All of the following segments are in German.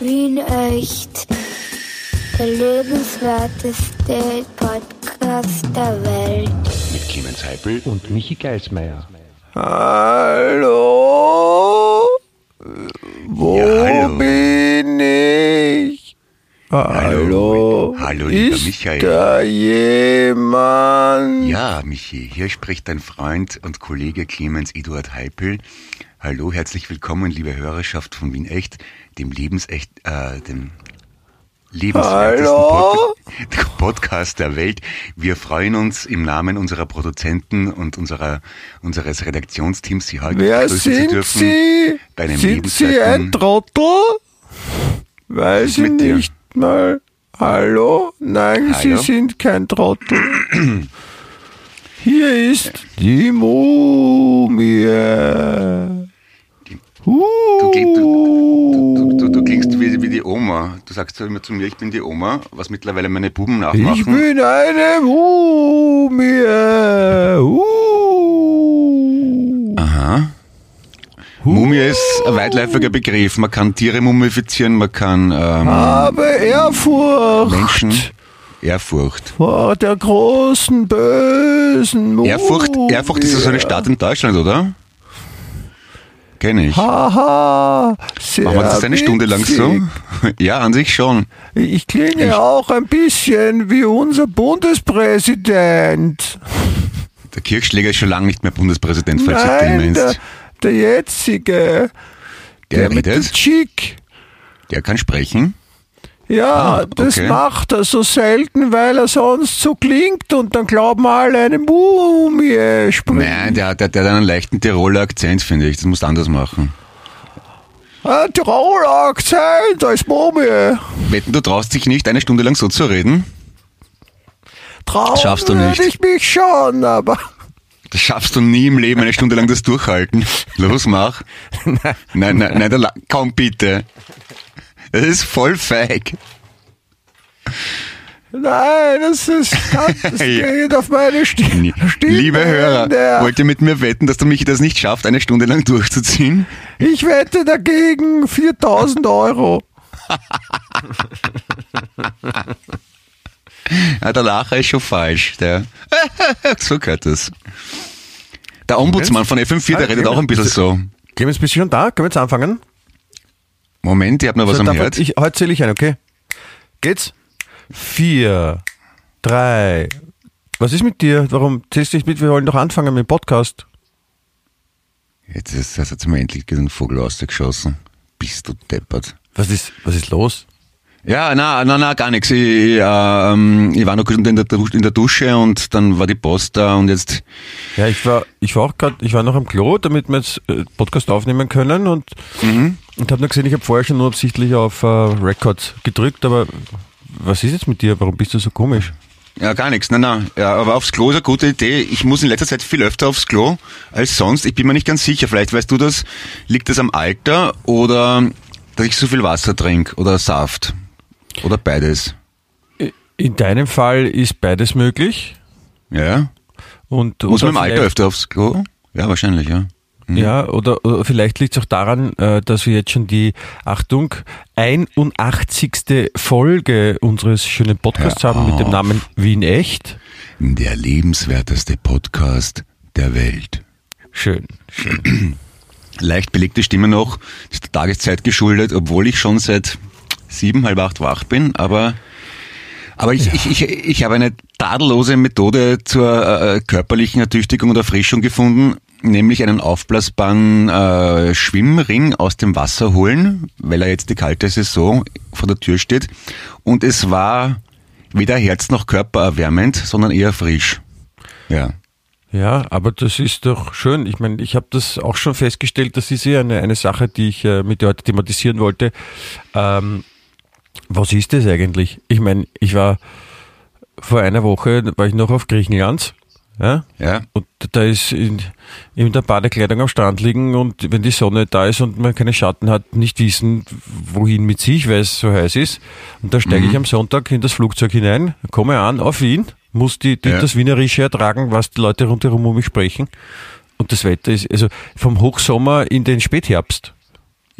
Wien echt. Der lebenswerteste Podcast der Welt. Mit Clemens Heipel und Michi Geismeier. Hallo? Wo Ja, hallo. Hallo? Hallo, lieber Ist Michael. da jemand? Ja, Michi, hier spricht dein Freund und Kollege Clemens Eduard Heipel. Hallo, herzlich willkommen, liebe Hörerschaft von Wien Echt, dem lebensecht, äh, dem lebenswertesten? Pod Podcast der Welt. Wir freuen uns im Namen unserer Produzenten und unserer, unseres Redaktionsteams, Sie heute Wer begrüßen zu sind dürfen. Sie? bei einem sind Sie ein Trottel? Weiß ich mit dir? Mal. Hallo? Nein, Hallo? Sie sind kein Trottel. Hier ist die Mumie. Du, kling- du, du, du, du klingst wie, wie die Oma. Du sagst immer zu mir, ich bin die Oma, was mittlerweile meine Buben Ich nachmachen. bin eine Mumie. Uh. Aha. Mumie ist ein weitläufiger Begriff. Man kann Tiere mumifizieren, man kann ähm, Habe Ehrfurcht Menschen. Ehrfurcht. vor der großen bösen Mumie. Ehrfurcht, Ehrfurcht ist ja so eine Stadt in Deutschland, oder? Kenne ich. Haha, sehr Machen wir das eine Stunde lang so? witzig. Ja, an sich schon. Ich klinge Ich- auch ein bisschen wie unser Bundespräsident. Der Kirchschläger ist schon lange nicht mehr Bundespräsident, falls du den Nein, meinst. Der jetzige. Der mit dem Chick. der kann sprechen. Ja, Ah, das okay. macht er so selten, weil er sonst so klingt und dann glauben alle eine Mumie spricht. Nein, der, der, der hat einen leichten Tiroler Akzent, finde ich. Das musst du anders machen. Ein Tiroler Akzent als Mumie. Wetten, du traust dich nicht, eine Stunde lang so zu reden? Trauen Schaffst du nicht. ich mich schon, aber Das schaffst du nie im Leben, eine Stunde lang das durchhalten. Los, mach. Nein, nein, nein, la- komm bitte. Das ist voll feig. nein, das ist das geht auf meine Stimme. Stimme Liebe Hörer, der- wollt ihr mit mir wetten, dass der Michi das nicht schafft, eine Stunde lang durchzuziehen? Ich wette dagegen 4000 Euro. Ja, der Lacher ist schon falsch. Der so gehört das. Der Ombudsmann von FM4, der redet auch ein bisschen so. Clemens, bist du schon da? Können wir jetzt anfangen? Moment, ich hab noch was So, am Herd. Ich, heute zähle ich ein, okay? Geht's? Vier, drei. Was ist mit dir? Warum zählst du nicht mit? Wir wollen doch anfangen mit dem Podcast. Jetzt ist, das hat mir endlich den Vogel rausgeschossen. Bist du deppert. Was ist, was ist los? Ja, na, na, na, gar nichts. Ich, ich, ähm, ich war noch gut in der, Dusche- in der Dusche und dann war die Post da und jetzt, Ja, ich war, ich war auch gerade, ich war noch am Klo, damit wir jetzt äh, Podcast aufnehmen können und, und habe nur gesehen, ich habe vorher schon nur absichtlich auf äh, Record gedrückt, aber was ist jetzt mit dir? Warum bist du so komisch? ja, gar nichts. Nein, nein. Ja, aber aufs Klo ist eine gute Idee. Ich muss in letzter Zeit viel öfter aufs Klo als sonst. Ich bin mir nicht ganz sicher. Vielleicht weißt du das. Liegt das am Alter oder dass ich so viel Wasser trinke oder Saft? Oder beides? In deinem Fall ist beides möglich. Ja. Und, Muss man im Alter öfter aufs Klo? Ja, wahrscheinlich, ja. Ja, oder, oder vielleicht liegt es auch daran, äh, dass wir jetzt schon die, Achtung, 81. Folge unseres schönen Podcasts Hör haben mit dem auf. Namen Wien Echt. Der lebenswerteste Podcast der Welt. Schön, schön. Leicht belegte Stimme noch, ist der Tageszeit geschuldet, obwohl ich schon seit sieben, halb acht wach bin, aber aber ich, ich, ich, ich habe eine tadellose Methode zur äh, körperlichen Ertüchtigung und Erfrischung gefunden, nämlich einen aufblasbaren äh, Schwimmring aus dem Wasser holen, weil er jetzt die kalte Saison vor der Tür steht. Und es war weder Herz noch Körper erwärmend, sondern eher frisch. Ja. Ja, aber das ist doch schön. Ich meine, ich habe das auch schon festgestellt, das ist ja eine, eine Sache, die ich äh, mit dir heute thematisieren wollte. Ähm, was ist das eigentlich? Ich meine, ich war vor einer Woche, war ich noch auf Griechenland, ja, Ja. und da ist in, in der Badekleidung am Strand liegen und wenn die Sonne da ist und man keine Schatten hat, nicht wissen, wohin mit sich, weil es so heiß ist. Und da steige ich am Sonntag in das Flugzeug hinein, komme an auf Wien, muss die, die Ja. das Wienerische ertragen, was die Leute rundherum um mich sprechen. Und das Wetter ist also vom Hochsommer in den Spätherbst.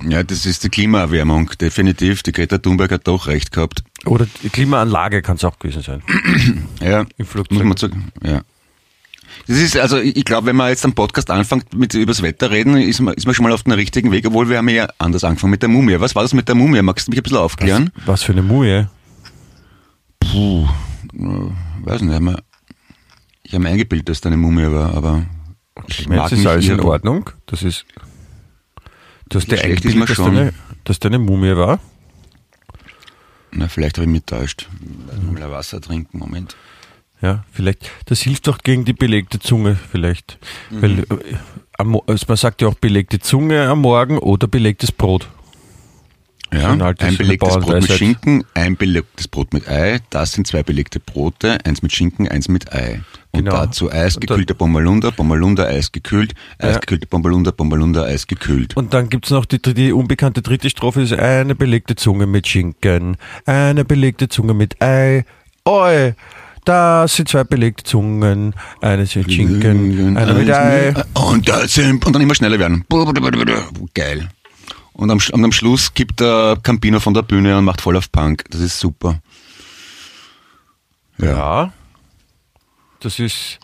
Ja, das ist die Klimaerwärmung, definitiv. Die Greta Thunberg hat doch recht gehabt. Oder die Klimaanlage kann es auch gewesen sein. Ja, Im Flugzeug. muss man sagen. Ja. Das ist, also ich glaube, wenn man jetzt am Podcast anfängt mit übers Wetter reden, ist man, ist man schon mal auf dem richtigen Weg, obwohl wir haben ja anders angefangen mit der Mumie. Was war das mit der Mumie? Magst du mich ein bisschen aufklären? Was für eine Mumie. Puh, weiß nicht, mir- ich habe mir eingebildet, dass da eine Mumie war, aber ich Ich meine, das ist alles in Ordnung. Das ist. Du hast dir eingebildet, dass deine, dass deine Mumie war. Na, vielleicht habe ich mich täuscht. Mal Wasser trinken, Moment. Ja, vielleicht. Das hilft doch gegen die belegte Zunge, vielleicht. Mhm. Weil äh, am, also man sagt ja auch belegte Zunge am Morgen oder belegtes Brot. Ja, ein ein belegtes Brot mit. Schinken, ein belegtes Brot mit Ei, das sind zwei belegte Brote, eins mit Schinken, eins mit Ei. Und Genau. dazu Eis, Und gekühlter Bommalunda, Bommalunda, Eis gekühlt, Eis gekühlter Bommalunda, Bommalunda, Eis gekühlt. Und dann gibt's noch die, die unbekannte dritte Strophe, ist eine belegte Zunge mit Schinken, eine belegte Zunge mit Ei. Oi, das sind zwei belegte Zungen, eine mit Schinken, eine mit Ei. Und, da sind, und dann immer schneller werden. Geil. Und am, und am Schluss gibt der Campino von der Bühne und macht voll auf Punk. Das ist super. Ja. Das ist,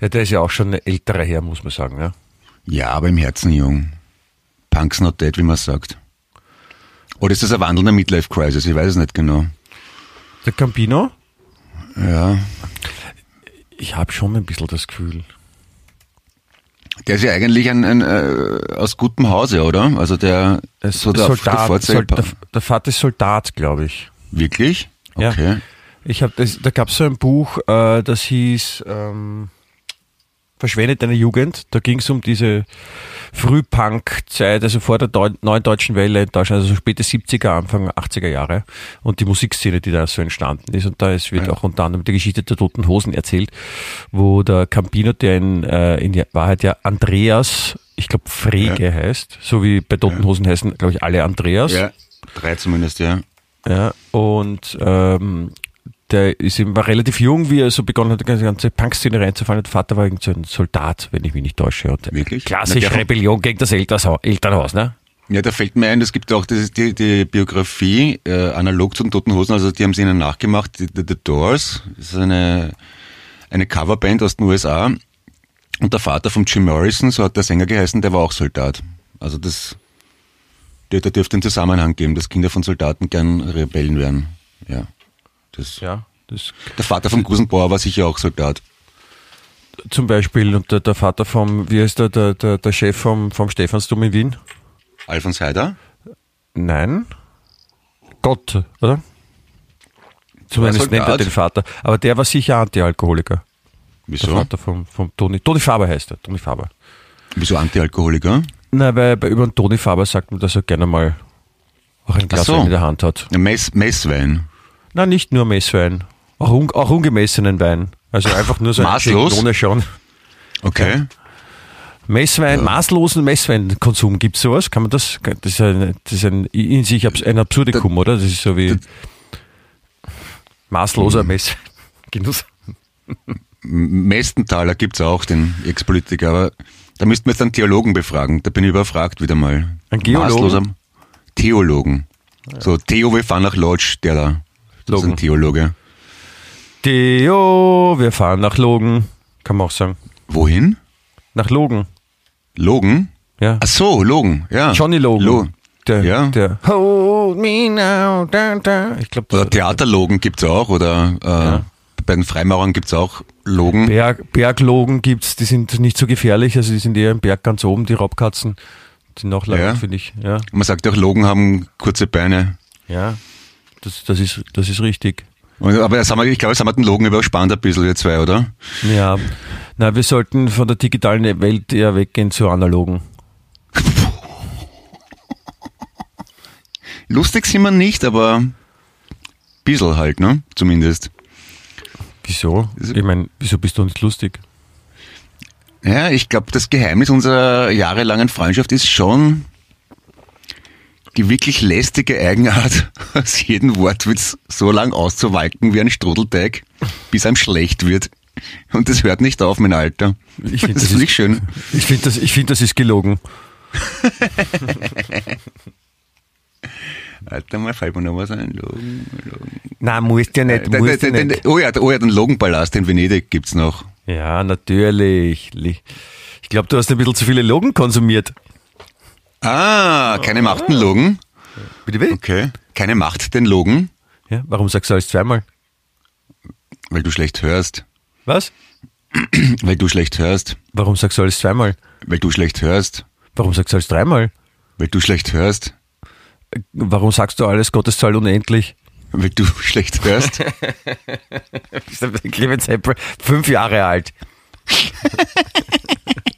ja, der ist ja auch schon ein älterer Herr, muss man sagen, ja. Ja, aber im Herzen jung. Punk's not dead, wie man sagt. Oder ist das ein wandelnder Midlife-Crisis? Ich weiß es nicht genau. Der Campino? Ja. Ich habe schon ein bisschen das Gefühl. Der ist ja eigentlich ein, ein äh, aus gutem Hause, oder? Also der so der, Soldat, der Sol, der, der Vater ist Soldat, glaube ich. Wirklich? Ja. Ich habe das, da gab es so ein Buch, äh, das hieß ähm, Verschwendet deine Jugend. Da ging es um diese Frühpunk-Zeit, also vor der Deu neuen deutschen Welle in Deutschland, also so späte 70er, Anfang 80er Jahre und die Musikszene, die da so entstanden ist. Und da ist, wird Ja. auch unter anderem die Geschichte der Toten Hosen erzählt, wo der Campino, der in, äh, in Wahrheit ja Andreas, ich glaube Frege heißt, so wie bei Toten Hosen heißen, glaube ich, alle Andreas. Ja. Drei zumindest, ja. Ja, und ähm, der ist eben, war relativ jung, wie er so begonnen hat, die ganze- Punk-Szene reinzufallen. Der Vater war irgend so ein Soldat, wenn ich mich nicht täusche. Und Wirklich? Klassisch Na, der- Rebellion gegen das Elternhaus, ne? Ja, da fällt mir ein, es gibt auch das, die, die Biografie, äh, analog zu den Toten Hosen, also die haben sie ihnen nachgemacht, die, The Doors, das ist eine, eine Coverband aus den USA. Und der Vater von Jim Morrison, so hat der Sänger geheißen, der war auch Soldat. Also das, da, da dürfte einen Zusammenhang geben, dass Kinder von Soldaten gern Rebellen werden. Ja. Das, Ja, das Der Vater von Gusenbauer war sicher auch Soldat. zum Beispiel. Und der, der Vater vom, wie heißt der, der, der, der Chef vom, vom Stephansdom in Wien? Alfons Heider? Nein. Gott, oder? Zumindest nennt er den Vater. Aber der war sicher Antialkoholiker. Der Wieso? Vater vom, vom Toni. Toni Faber heißt er. Toni Faber. Wieso Antialkoholiker? Na, weil bei über den Toni Faber sagt man, dass er gerne mal auch ein Glas so. Wein in der Hand hat. Ja, Mess, Messwein. Na, nicht nur Messwein, auch, un, auch ungemessenen Wein. Also einfach nur so ein Maßlos? Ohne schon. Okay. Messwein, maßlosen Messweinkonsum, gibt es sowas? Kann man das? Das ist ein, das ist ein in sich ein Absurdikum, oder? Das ist so wie maßloser Messgenuss. Mestenthaler gibt's auch, den Ex-Politiker, aber da müssten wir jetzt einen Theologen befragen. Da bin ich überfragt wieder mal. Ein Geologen? Maßloser Theologen. So, Theo, nach Lodge, der da. Das ist Logen. ein Theologe. Theo, wir fahren nach Logen. Kann man auch sagen. Wohin? Nach Logen. Logen? Ja. Ach so, Logen, ja. Johnny Logan. Lo Der, Ja. der Hold me now, da, da. Ich glaube, oder Theaterlogen gibt's auch, oder äh, bei den Freimaurern gibt's auch Logen. Berg, Berglogen gibt's, die sind nicht so gefährlich, also die sind eher im Berg ganz oben, die Raubkatzen. Die sind noch lang, Ja. finde ich. Ja, Man sagt auch, Logen haben kurze Beine. ja. Das, das, ist, das ist richtig. Aber das haben wir, ich glaube, das haben wir den Logen überspannt ein bisschen, wir zwei, oder? Ja. Na, wir sollten von der digitalen Welt eher weggehen zur analogen. Lustig sind wir nicht, aber bisschen halt, ne? Zumindest. Wieso? Ich meine, wieso bist du nicht lustig? Ja, ich glaube, das Geheimnis unserer jahrelangen Freundschaft ist schon die wirklich lästige Eigenart, aus jedem Wortwitz so lang auszuwalken wie ein Strudelteig, bis einem schlecht wird. Und das hört nicht auf, mein Alter. Ich find, das das ist nicht schön. Ich finde, das, ich find, das ist gelogen. Warte mal, fällt mir noch was ein. Logen, Logen. Nein, musst ja nicht. Musst den, den, nicht. oh, ja, oh ja, den Logenpalast in Venedig gibt's noch. Ja, natürlich. Ich glaube, du hast ein bisschen zu viele Logen konsumiert. Ah, keine Macht den Logen. Bitte will? Okay. Keine Macht den Logen, Ja, warum sagst du alles zweimal? weil du schlecht hörst. Was? Weil du schlecht hörst. Warum sagst du alles zweimal? Weil du schlecht hörst. Warum sagst du alles dreimal? Weil du schlecht hörst. Warum sagst du alles Gotteszahl unendlich? Weil du schlecht hörst. Clemens Heppel, fünf Jahre alt.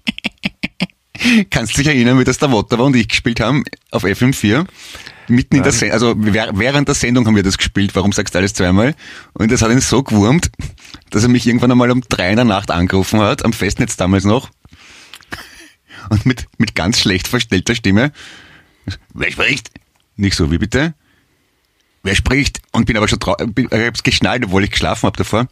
Kannst du dich erinnern, wie das der Wotterer und ich gespielt haben auf FM4? Mitten in der Sendung, also währ- während der Sendung haben wir das gespielt, warum sagst du alles zweimal? Und das hat ihn so gewurmt, dass er mich irgendwann einmal um drei in der Nacht angerufen hat, am Festnetz damals noch. Und mit, mit ganz schlecht verstellter Stimme. Wer spricht? Nicht so, wie bitte? Wer spricht? Und bin aber schon trau- bin- ich hab's geschnallt, obwohl ich geschlafen habe davor.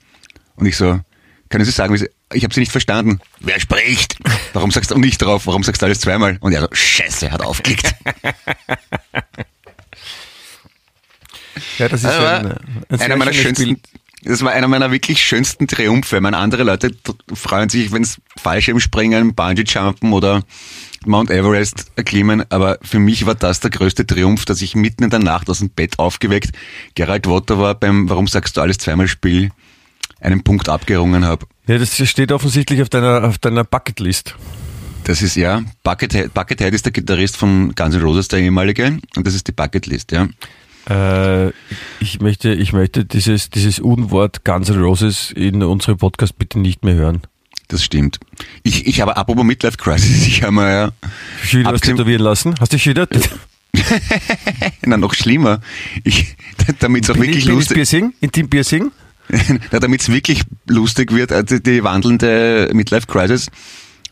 Und ich so, können Sie sagen, wie Sie, ich habe Sie nicht verstanden. Wer spricht? Warum sagst du nicht drauf? Warum sagst du alles zweimal? Und er so, scheiße, hat aufgelegt. Ja, das ist war ein, ein einer meiner schönsten, Spiel. das war einer meiner wirklich schönsten Triumphe. Ich meine, andere Leute freuen sich, wenn es Fallschirmspringen, Bungee-Jumpen oder Mount Everest erklimmen, aber für mich war das der größte Triumph, dass ich mitten in der Nacht aus dem Bett aufgeweckt, Gerald Wotter war beim Warum sagst du alles zweimal Spiel, einen Punkt abgerungen habe. Ja, das steht offensichtlich auf deiner, auf deiner Bucketlist. Das ist ja, Buckethead, Buckethead ist der Gitarrist von Guns N' Roses, der ehemalige, und das ist die Bucketlist, ja. Äh, ich möchte, ich möchte dieses, dieses Unwort Guns N' Roses in unserem Podcast bitte nicht mehr hören. Das stimmt. Ich, ich habe apropos Midlife Crisis, ich habe mir ja was Abgesehen- tätowieren lassen? Hast du schon wieder? Na, noch schlimmer. Ich, damit es auch wirklich lustig, Piercing? Intim Piercing? na, damit's wirklich lustig wird, also die wandelnde Midlife Crisis,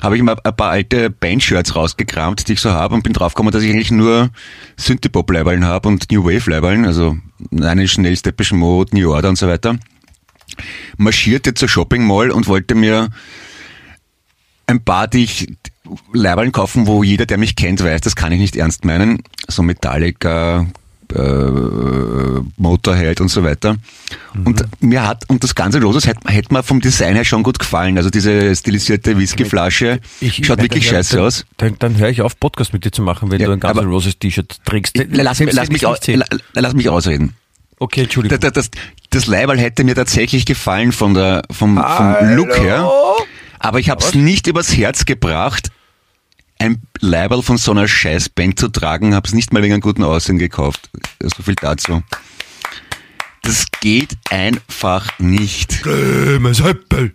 habe ich mal ein paar alte Bandshirts rausgekramt, die ich so habe und bin draufgekommen, dass ich eigentlich nur Synthie-Pop-Leiberln habe und New Wave-Leiberln, also eine schnell Depeche Mode, New Order und so weiter. Marschierte zur Shopping Mall und wollte mir ein paar, die ich Leiberln kaufen, wo jeder, der mich kennt, weiß, das kann ich nicht ernst meinen. So Metallica, äh, Motorhead und so weiter. Und mir hat, und das ganze Roses hätte hätte mir vom Design her schon gut gefallen. Also diese stilisierte Whiskyflasche schaut nein, wirklich dann, scheiße dann, aus. Dann, dann höre ich auf, Podcast mit dir zu machen, wenn Ja, du ein Guns N' Roses T-Shirt trägst. Lass, lass, mich, ich au- nicht sehe. la- lass mich ausreden. Okay, Entschuldigung. Das, das, das Leiberl hätte mir tatsächlich gefallen von der, vom, vom Look her. Aber ich habe es nicht übers Herz gebracht, ein Leiberl von so einer Scheißband zu tragen, habe es nicht mal wegen einem guten Aussehen gekauft. So viel dazu. Das geht einfach nicht. Clemens Heppel,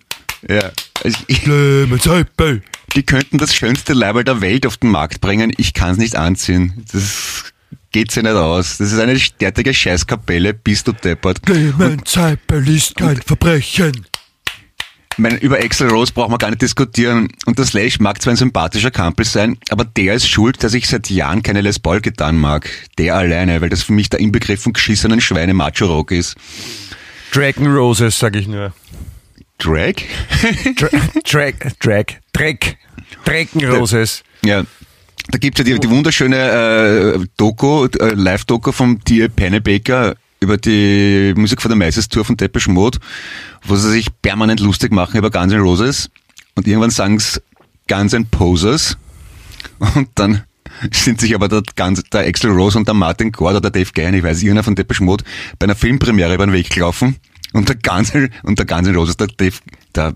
Ja. Also ich, Clemens Heppel. die könnten das schönste Leiberl der Welt auf den Markt bringen. Ich kann es nicht anziehen. Das geht sich nicht aus. Das ist eine derartige Scheißkapelle, bist du deppert. Clemens Heppel ist kein Verbrechen. Ich meine, über Axel Rose braucht man gar nicht diskutieren. Und der Slash mag zwar ein sympathischer Kampel sein, aber der ist schuld, dass ich seit Jahren keine Les Paul getan mag. Der alleine, weil das für mich der Inbegriff von geschissenen Schweine Macho Rock ist. Dragon Roses, sag ich nur. Drag? Dra Drag, Drag, Dreck. Dragon Roses. ja. Da gibt's ja die, die wunderschöne äh, Doku, äh, Live-Doku vom Dear Pennebaker über die Musik von der Meises Tour von Depeche Mode, wo sie sich permanent lustig machen über Guns N' Roses und irgendwann sagen's Guns N' Posers und dann sind sich aber der, Guns, der Axel Rose und der Martin Gore oder der Dave Gahan, ich weiß irgendeiner von Depeche Mode, bei einer Filmpremiere über den Weg gelaufen und der N- und der Guns N' Roses, der Dave, der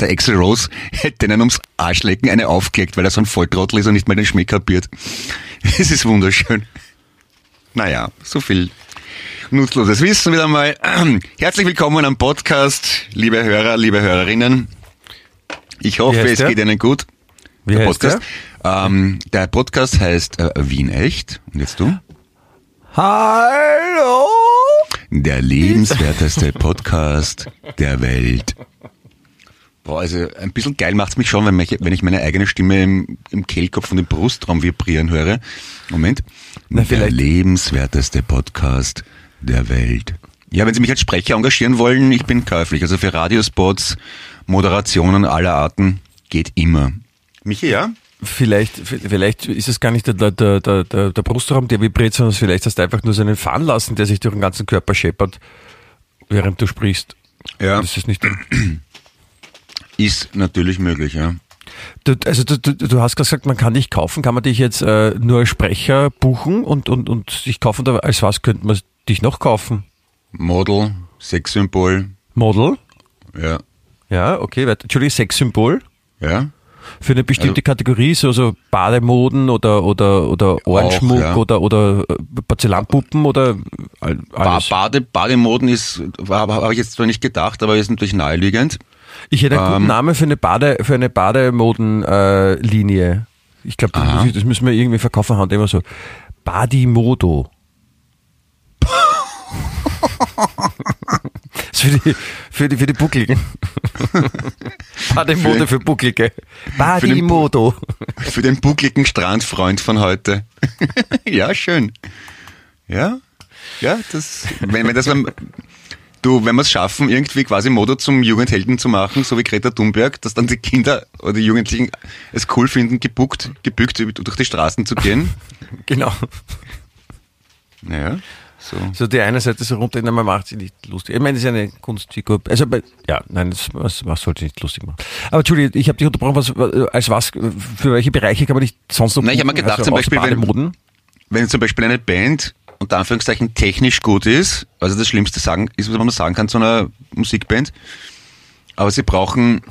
der Axel Rose hätte denen ums Arschlecken eine aufgelegt, weil er so ein Volltrottel ist und nicht mal den Schmick kapiert. Es ist wunderschön. Naja, so viel nutzloses Wissen wieder mal. Herzlich willkommen am Podcast, liebe Hörer, liebe Hörerinnen. Ich hoffe, es der? geht Ihnen gut. Wie der Podcast. Ähm, der Podcast heißt äh, Wien Echt. Und jetzt du? Hallo? Der lebenswerteste Podcast der Welt. Boah, also ein bisschen geil macht's mich schon, wenn, mich, wenn ich meine eigene Stimme im, im Kehlkopf und im Brustraum vibrieren höre. Moment. Na, der lebenswerteste Podcast der Welt. Ja, wenn Sie mich als Sprecher engagieren wollen, ich bin käuflich. Also für Radiospots, Moderationen aller Arten geht immer. Michi, ja? vielleicht, vielleicht ist es gar nicht der, der, der, der, der Brustraum, der vibriert, sondern vielleicht hast du einfach nur so einen Fahren lassen, der sich durch den ganzen Körper scheppert, während du sprichst. Ja. Das ist nicht. Ist natürlich möglich, ja. Du, also du, du, du hast gesagt, man kann dich kaufen. Kann man dich jetzt äh, nur als Sprecher buchen und, und, und dich kaufen? Als was könnte man dich noch kaufen? Model, Sexsymbol, Model? ja. Ja, okay. Entschuldigung, Sexsymbol? Ja. Für eine bestimmte Also- Kategorie, so, so Bademoden oder, oder, oder Ohrenschmuck ja. oder, oder äh, Porzellanpuppen oder alles. Bade, Bademoden ist, habe hab ich jetzt zwar nicht gedacht, aber ist natürlich naheliegend. Ich hätte einen guten Ähm, Namen für eine Bade, für eine Bademodenlinie. Äh, ich glaube, das, das müssen wir irgendwie verkaufen haben, immer so. Badimodo. Das für die, für die, für die Buckligen. Bademode Für- für Bucklige. den Bu- Badimodo. Für den buckligen Strandfreund von heute. ja, schön. Ja, ja, das, wenn, wenn das, man- du, wenn wir es schaffen, irgendwie quasi Modo zum Jugendhelden zu machen, so wie Greta Thunberg, dass dann die Kinder oder die Jugendlichen es cool finden, gebuckt, gebückt durch die Straßen zu gehen. Genau. Naja, so. So die eine Seite so runter, man macht sie nicht lustig. Ich meine, das ist eine Kunstfigur. Also, bei- ja, nein, das, was, was sollte ich nicht lustig machen. Aber Entschuldige, ich habe dich unterbrochen, was, als was, für welche Bereiche kann man dich sonst noch Nein, ich hab mir gedacht, also zum Beispiel, wenn-? Wenn zum Beispiel eine Band unter Anführungszeichen technisch gut ist, also das Schlimmste sagen, ist, was man sagen kann zu einer Musikband, aber sie brauchen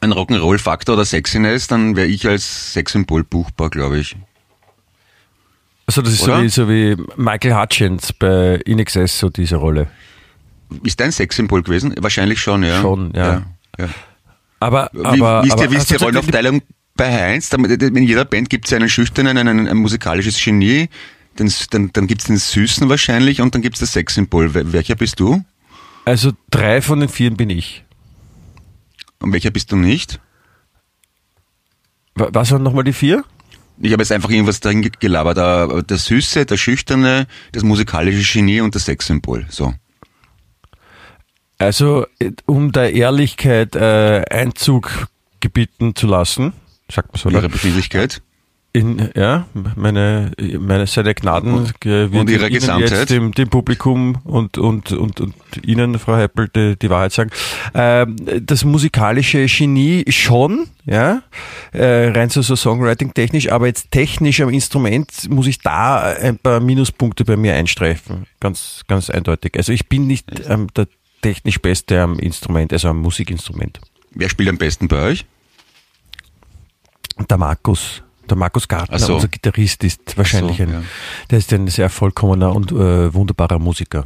einen Rock'n'Roll-Faktor oder Sexiness, dann wäre ich als Sexsymbol buchbar, glaube ich. Also das ist so wie, so wie Michael Hutchins bei In Excess, so diese Rolle. Ist dein Sexsymbol gewesen? Wahrscheinlich schon, ja. Schon, ja. ja, ja. Aber, Wie, aber, wie ist, aber wie ist die Rollenaufteilung bei Heinz? In jeder Band gibt es einen Schüchternen, einen, ein musikalisches Genie, den, dann, dann gibt es den Süßen wahrscheinlich und dann gibt es das Sexsymbol. Wel- Welcher bist du? Also drei von den vier bin ich. Und welcher bist du nicht? Wa- Was waren nochmal die vier? Ich habe jetzt einfach irgendwas ge- gelabert. Der, der Süße, der Schüchterne, das musikalische Genie und das Sexsymbol. So. Also, äh, um der Ehrlichkeit äh, Einzug gebieten zu lassen, sagt man so, Ihre? Befindlichkeit. In, ja, meine, meine seine Gnaden Und- wird und ihre Ihnen Gesamtheit. jetzt dem, dem Publikum und, und, und, und Ihnen, Frau Heppel, die, die Wahrheit sagen. Ähm, das musikalische Genie schon, ja, äh, rein so, so Songwriting-technisch, aber jetzt technisch am Instrument muss ich da ein paar Minuspunkte bei mir einstreifen. Ganz, ganz eindeutig. Also ich bin nicht ähm, der technisch Beste am Instrument, also am Musikinstrument. Wer spielt am besten bei euch? Der Markus, der Markus Gartner, so. unser Gitarrist, ist wahrscheinlich so, ein, ja. der ist ein sehr vollkommener und äh, wunderbarer Musiker.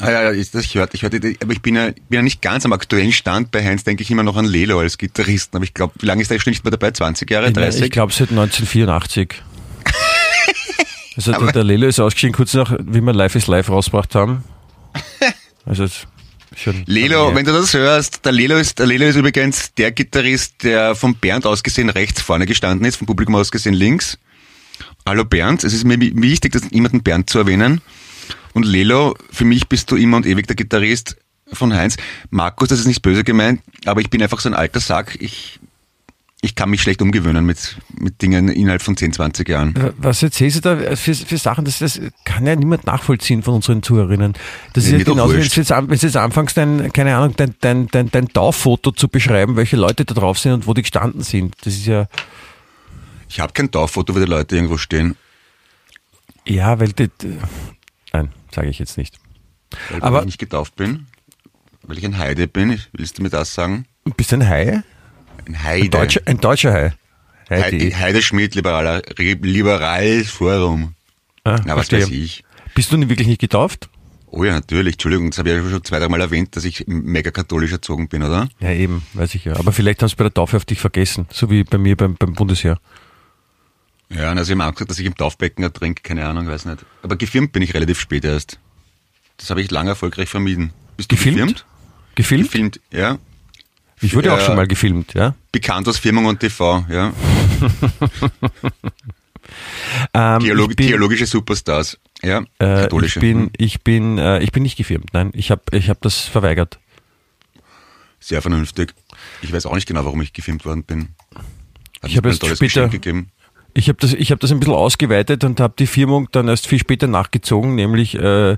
Ah, ja, ja, das, ich hörte, ich hörte, aber ich bin ja, bin ja nicht ganz am aktuellen Stand. Bei Heinz denke ich immer noch an Lelo als Gitarristen. Aber ich glaube, wie lange ist der schon nicht mehr dabei? 20 Jahre, Ich, 30? ich glaube seit 1984. Also der, der Lelo ist ausgeschieden kurz nach, wie wir Life is Life rausgebracht haben. Also es ist schon Lelo, wenn du das hörst, der Lelo ist, der Lelo ist übrigens der Gitarrist, der vom Bernd aus gesehen rechts vorne gestanden ist, vom Publikum aus gesehen links. Hallo Bernd, es ist mir wi- wichtig, das immer den Bernd zu erwähnen. Und Lelo, für mich bist du immer und ewig der Gitarrist von Heinz. Markus, das ist nicht böse gemeint, aber ich bin einfach so ein alter Sack. Ich, ich kann mich schlecht umgewöhnen mit, mit Dingen innerhalb von 10, 20 Jahren. Was erzählst du da für, für Sachen? Das, das kann ja niemand nachvollziehen von unseren Zuhörerinnen. Das ist ja genauso, wenn du jetzt, wenn du jetzt anfängst, dein, keine Ahnung, dein, dein, dein, dein Tauffoto zu beschreiben, welche Leute da drauf sind und wo die gestanden sind. Das ist ja, Ich habe kein Tauffoto, wo die Leute irgendwo stehen. ja, weil die, nein, sage ich jetzt nicht. Weil Aber- ich nicht getauft bin. Weil ich ein Heide bin. Willst du mir das sagen? Du bist ein Hai? Ein Heide. Ein deutscher, ein deutscher Hai. Heide, Heidi. Heide Schmidt, liberaler, liberales Forum. Ah, Na, was weiß ich. Bist du denn wirklich nicht getauft? Oh ja, natürlich. Entschuldigung, das habe ich ja schon zwei, drei Mal erwähnt, dass ich mega katholisch erzogen bin, oder? Ja, eben, weiß ich ja. Aber vielleicht haben sie bei der Taufe auf dich vergessen, so wie bei mir beim, beim Bundesheer. Ja, und also ich habe gesagt, dass ich im Taufbecken ertrinke, keine Ahnung, weiß nicht. Aber gefilmt bin ich relativ spät erst. Das habe ich lange erfolgreich vermieden. Bist du Gefilmt? gefilmt? Gefilmt? Gefilmt, ja. Ich wurde auch Ja. schon mal gefilmt, ja. Bekannt aus Firmung und TV, ja. Ähm, Theolog bin, theologische Superstars, ja. äh, Katholische. ich bin, Hm. ich bin, äh, ich bin nicht gefilmt. Nein, ich habe, ich habe das verweigert. Sehr vernünftig. Ich weiß auch nicht genau, warum ich gefilmt worden bin. Hat Ich habe tolles später- gegeben. Ich habe das, ich hab das ein bisschen ausgeweitet und habe die Firmung dann erst viel später nachgezogen, nämlich äh,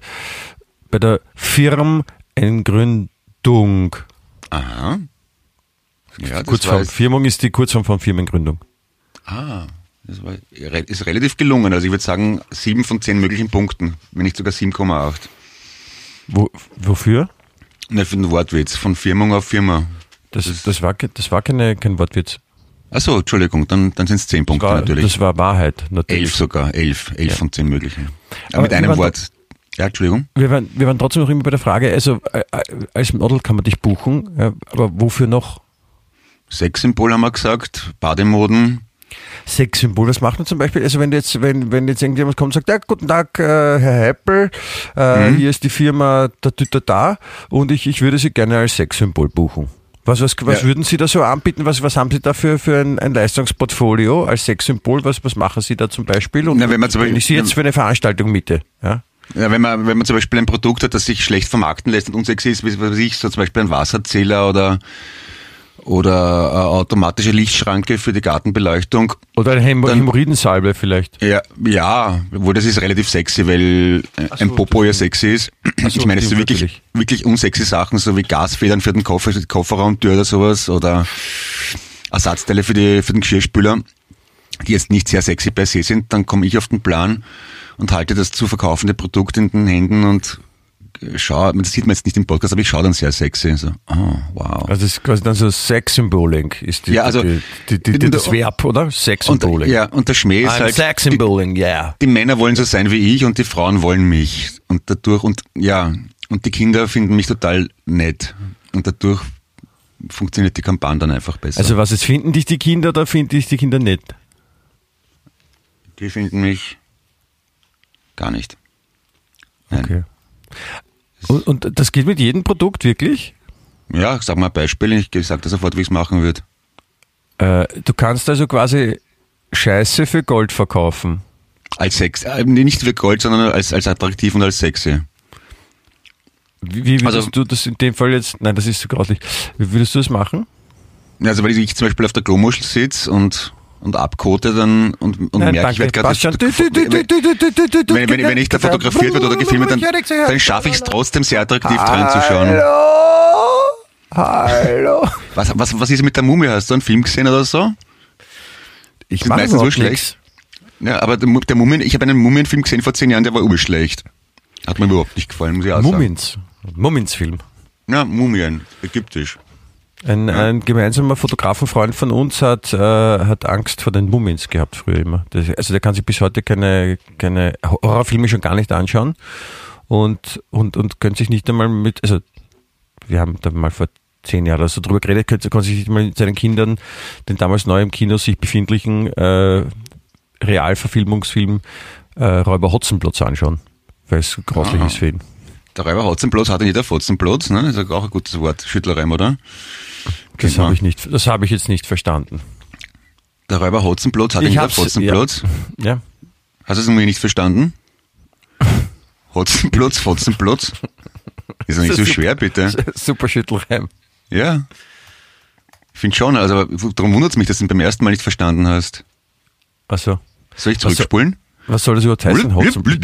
bei der Firmengründung. Aha. Ja, das Kurzform. war Firmung ist die Kurzform von Firmengründung. ah, das war, ist relativ gelungen. Also ich würde sagen, sieben von zehn möglichen Punkten, wenn nicht sogar 7,8. Wo, wofür? Ne, für den Wortwitz, von Firmung auf Firma. Das, das war, ke- das war keine, kein Wortwitz. Achso, Entschuldigung, dann, dann sind es zehn Punkte War, natürlich. das war Wahrheit. Natürlich. elf sogar, elf, elf Ja. von zehn möglichen. Aber, Aber mit einem Wort. Ja, Entschuldigung. Wir waren, wir waren trotzdem noch immer bei der Frage, also äh, äh, als Model kann man dich buchen, aber wofür noch? Sexsymbol haben wir gesagt, Bademoden. Sexsymbol, was macht man zum Beispiel? Also wenn jetzt, wenn, wenn jetzt irgendjemand kommt und sagt, ja, guten Tag, äh, Herr Heppel, äh, hier ist die Firma da, da, da, da und ich, ich würde Sie gerne als Sexsymbol buchen. Was, was, was Ja. würden Sie da so anbieten? Was, was haben Sie da für, für ein, ein Leistungsportfolio als Sexsymbol? Was, was machen Sie da zum Beispiel? Und Na, wenn man zum wenn ich Sie Beispiel- jetzt für eine Veranstaltung miete, ja? Ja, wenn man, wenn man zum Beispiel ein Produkt hat, das sich schlecht vermarkten lässt und unsexy ist, wie was weiß ich, so zum Beispiel ein Wasserzähler oder, oder eine automatische Lichtschranke für die Gartenbeleuchtung. Oder eine Dann- Hämorrhoidensalbe vielleicht. Ja, ja, obwohl das ist relativ sexy, weil äh, so, ein Popo ja sexy ist. so, ich meine, es sind wirklich, natürlich. wirklich unsexy Sachen, so wie Gasfedern für den Koffer, Kofferraumtür oder sowas oder Ersatzteile für, die, für den Geschirrspüler, die jetzt nicht sehr sexy per se sind, dann komme ich auf den Plan und halte das zu verkaufende Produkt in den Händen und schaue, das sieht man jetzt nicht im Podcast, aber ich schaue dann sehr sexy. So, oh, wow. Also das ist quasi dann so Sex-Symboling ist die, Ja, also- die, die, die, das Verb, oder? Sex-Symboling. ja, und der Schmäh ist I'm halt, die, Sex-Symboling, yeah. die Männer wollen so sein wie ich und die Frauen wollen mich. Und dadurch, und ja, und die Kinder finden mich total nett. Und dadurch funktioniert die Kampagne dann einfach besser. Also was ist, finden dich die Kinder oder finden dich die Kinder nicht? die finden mich gar nicht. Nein. Okay. Und, und das geht mit jedem Produkt wirklich? Ja, sag mal ein Beispiel, ich sag dir sofort, wie ich es machen würde. Äh, du kannst also quasi Scheiße für Gold verkaufen. Als Sex, äh, nicht für Gold, sondern als, als attraktiv und als sexy. Wie, wie würdest Also- du das in dem Fall jetzt, nein, das ist so grauslich. Wie würdest du das machen? Also weil ich zum Beispiel auf der Klomuschel sitze und, und abkote, dann und, und Nein, merke, ich werde halt gerade wenn, wenn, wenn ich da fotografiert werde oder gefilmt, dann, dann schaffe ich es trotzdem sehr attraktiv drin zu schauen. Hallo! Was, was, was ist mit der Mumie? Hast du einen Film gesehen oder so? Ich bin meistens so schlecht. Ja, aber der, der Mumien, ich habe einen Mumienfilm gesehen vor zehn Jahren, der war schlecht. Hat mir überhaupt nicht gefallen, muss ich auch sagen. Mumins. Mumins-Film. Ja, Mumien, ägyptisch. Ein, ein gemeinsamer Fotografenfreund von uns hat, äh, hat Angst vor den Mumins gehabt früher immer. Das, also der kann sich bis heute keine, keine Horrorfilme schon gar nicht anschauen und, und, und könnte sich nicht einmal mit, also wir haben da mal vor zehn Jahren oder so drüber geredet, könnte, konnte sich nicht mal mit seinen Kindern den damals neu im Kino sich befindlichen äh, Realverfilmungsfilm äh, Räuber Hotzenplotz anschauen, weil es grauslich ist für ihn. Der Räuber Hotzenplotz hat ja nicht der Fotzenplotz, ne? Das ist auch ein gutes Wort. Schüttlerreim, oder? Das Genau. habe ich nicht, das habe ich jetzt nicht verstanden. Der Räuber Hotzenplotz hat ja Ich der hab's- Fotzenplotz. Ja, Hast du es irgendwie nicht verstanden? Hotzenplotz, Fotzenplotz. Ist doch nicht so schwer, bitte. super Schüttelreim. Ja. Ich finde schon, also darum wundert es mich, dass du ihn beim ersten Mal nicht verstanden hast. Also, Soll ich zurückspulen? Was soll das überhaupt heißen? Hotzenplotz?